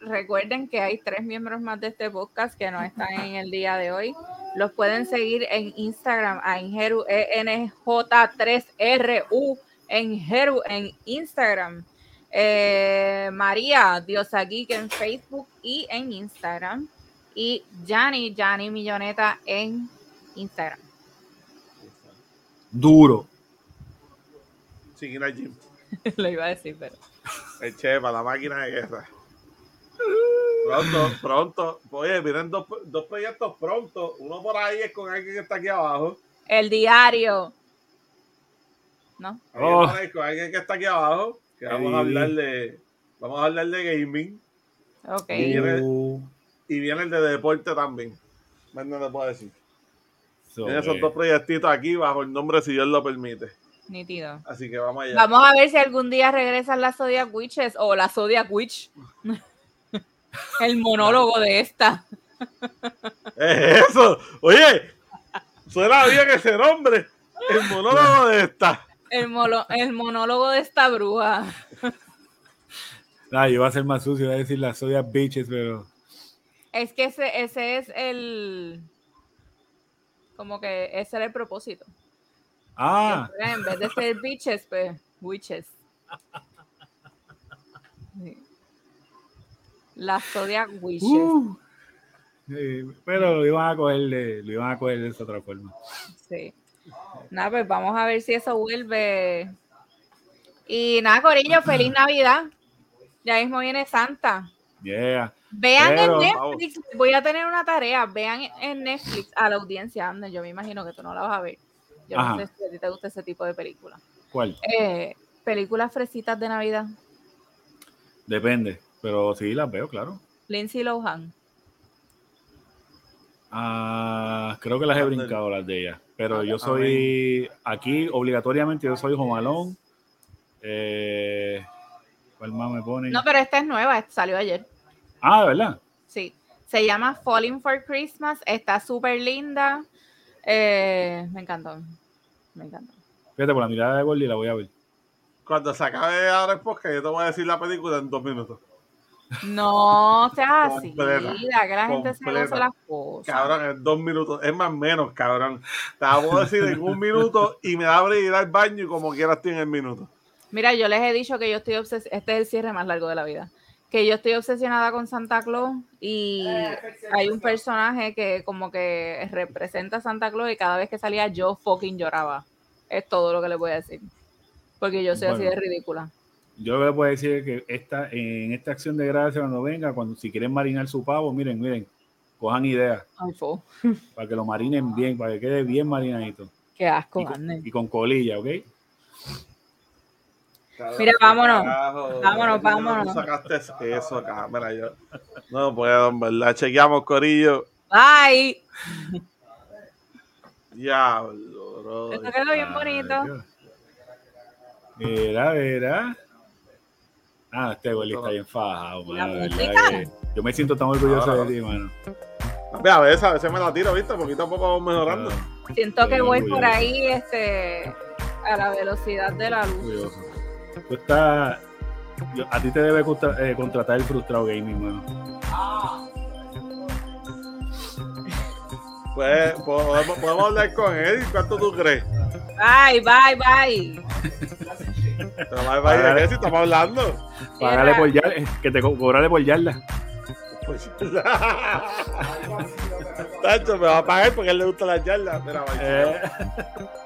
Speaker 2: recuerden que hay tres miembros más de este podcast que no están en el día de hoy. Los pueden seguir en Instagram a Ingeru, ENJ3RU, Enjeru en Instagram. Eh, María Diosa Geek en Facebook y en Instagram. Y Jani, Jani Milloneta en Instagram.
Speaker 3: Duro.
Speaker 1: Sin ir al gym.
Speaker 2: Lo iba a decir, pero.
Speaker 1: El chepa, la máquina de guerra. Pronto, pronto. Oye, vienen dos, dos proyectos pronto. Uno por ahí es con alguien que está aquí abajo.
Speaker 2: El diario. ¿No?
Speaker 1: Alguien
Speaker 3: Oh.
Speaker 1: por ahí con alguien que está aquí abajo. Que vamos a hablar de. Vamos a hablar de gaming.
Speaker 2: Ok.
Speaker 1: Y viene- Y viene el de deporte también. Más no te puedo decir.
Speaker 3: so,
Speaker 1: Tiene esos dos proyectitos aquí bajo el nombre si Dios lo permite.
Speaker 2: Nítido.
Speaker 1: Así que vamos allá.
Speaker 2: Vamos a ver si algún día regresan las Zodiac Witches o la Zodiac Witch. El monólogo de esta.
Speaker 1: Es eso. Oye, suena bien ese nombre. El monólogo de esta.
Speaker 2: El, molo- el monólogo de esta bruja.
Speaker 3: ah, yo iba a ser más sucio, iba a decir las Zodiac Bitches, pero.
Speaker 2: Es que ese, ese es el. Como que ese era el propósito.
Speaker 3: Ah,
Speaker 2: fuera, En vez de ser bitches, pues witches. Sí. Las Zodiac Witches.
Speaker 3: uh, sí, pero lo iban a coger de, lo iban a coger de esa otra forma.
Speaker 2: Sí. Nada, pues vamos a ver si eso vuelve. Y nada, Corillo, feliz Navidad. Ya mismo viene Santa.
Speaker 3: Yeah.
Speaker 2: Vean
Speaker 3: Pero-
Speaker 2: en Netflix, voy a tener una tarea, vean en Netflix a la audiencia, yo me imagino que tú no la vas a ver. Yo
Speaker 3: Ajá.
Speaker 2: no sé si a ti te gusta ese tipo de película.
Speaker 3: ¿Cuál?
Speaker 2: Eh, películas fresitas de Navidad.
Speaker 3: Depende, pero sí las veo, claro.
Speaker 2: Lindsay Lohan.
Speaker 3: Ah, creo que las he brincado las de ella. Pero yo soy aquí obligatoriamente yo soy Jomalón. Eh, ¿Cuál más me ponen?
Speaker 2: No, pero esta es nueva, esta salió ayer.
Speaker 3: Ah, ¿de verdad?
Speaker 2: Sí. Se llama Falling for Christmas. Está súper linda. Eh, me encantó. Me encantó.
Speaker 3: Fíjate, por la mirada de Gordy la voy a ver.
Speaker 1: Cuando se acabe ahora el podcast, yo te voy a decir la película en dos minutos.
Speaker 2: No seas así.
Speaker 1: Completa,
Speaker 2: Da que la gente se las cosas.
Speaker 1: Cabrón, en dos minutos. Es más menos, cabrón. Te la puedo decir en un minuto y me da abrir ir al baño y como quieras en el minuto.
Speaker 2: Mira, yo les he dicho que yo estoy obsesionada. Este es el cierre más largo de la vida. Que yo estoy obsesionada con Santa Claus y hay un personaje que como que representa a Santa Claus y cada vez que salía yo fucking lloraba. Es todo lo que les voy a decir. Porque yo soy así de ridícula.
Speaker 3: Yo lo que les puedo decir es que esta, en esta acción de gracia, cuando venga, cuando si quieren marinar su pavo, miren, miren, cojan ideas para que lo marinen bien, para que quede bien marinadito.
Speaker 2: Qué asco,
Speaker 3: Y con, y con colilla, ¿ok?
Speaker 2: Mira, vámonos.
Speaker 1: carajo.
Speaker 2: Vámonos,
Speaker 1: ¿Por qué
Speaker 2: vámonos.
Speaker 1: tú sacaste eso acá? Mira, yo no puedo, en verdad. Chequeamos, Corillo.
Speaker 2: Bye.
Speaker 1: Diablo, bro.
Speaker 2: Esto quedó bien bonito.
Speaker 3: Ay, Dios. Mira, mira. Ah, este Gordy está bien fajado,
Speaker 2: ¿Y la
Speaker 3: mano. Yo me siento tan orgulloso
Speaker 1: Ah.
Speaker 3: de ti, mano.
Speaker 1: Mira, a veces, a veces me la tiro, ¿viste? Poquito a poco vamos mejorando.
Speaker 3: Ah,
Speaker 2: Siento que voy por ahí este, a la velocidad de la luz.
Speaker 3: Tú estás. yo- a ti te debe contra- eh, contratar el frustrado gaming, mano.
Speaker 1: Pues podemos, podemos hablar con él. ¿Cuánto tú crees?
Speaker 2: Bye, bye, bye.
Speaker 1: Pero va- va- ¿De qué si estamos hablando?
Speaker 3: Págale por yarda, eh, que te co- cobrale por yarda.
Speaker 1: Pues, Tacho, me va a pagar porque a él le gusta la yarda. Mira, vaya.
Speaker 3: Eh,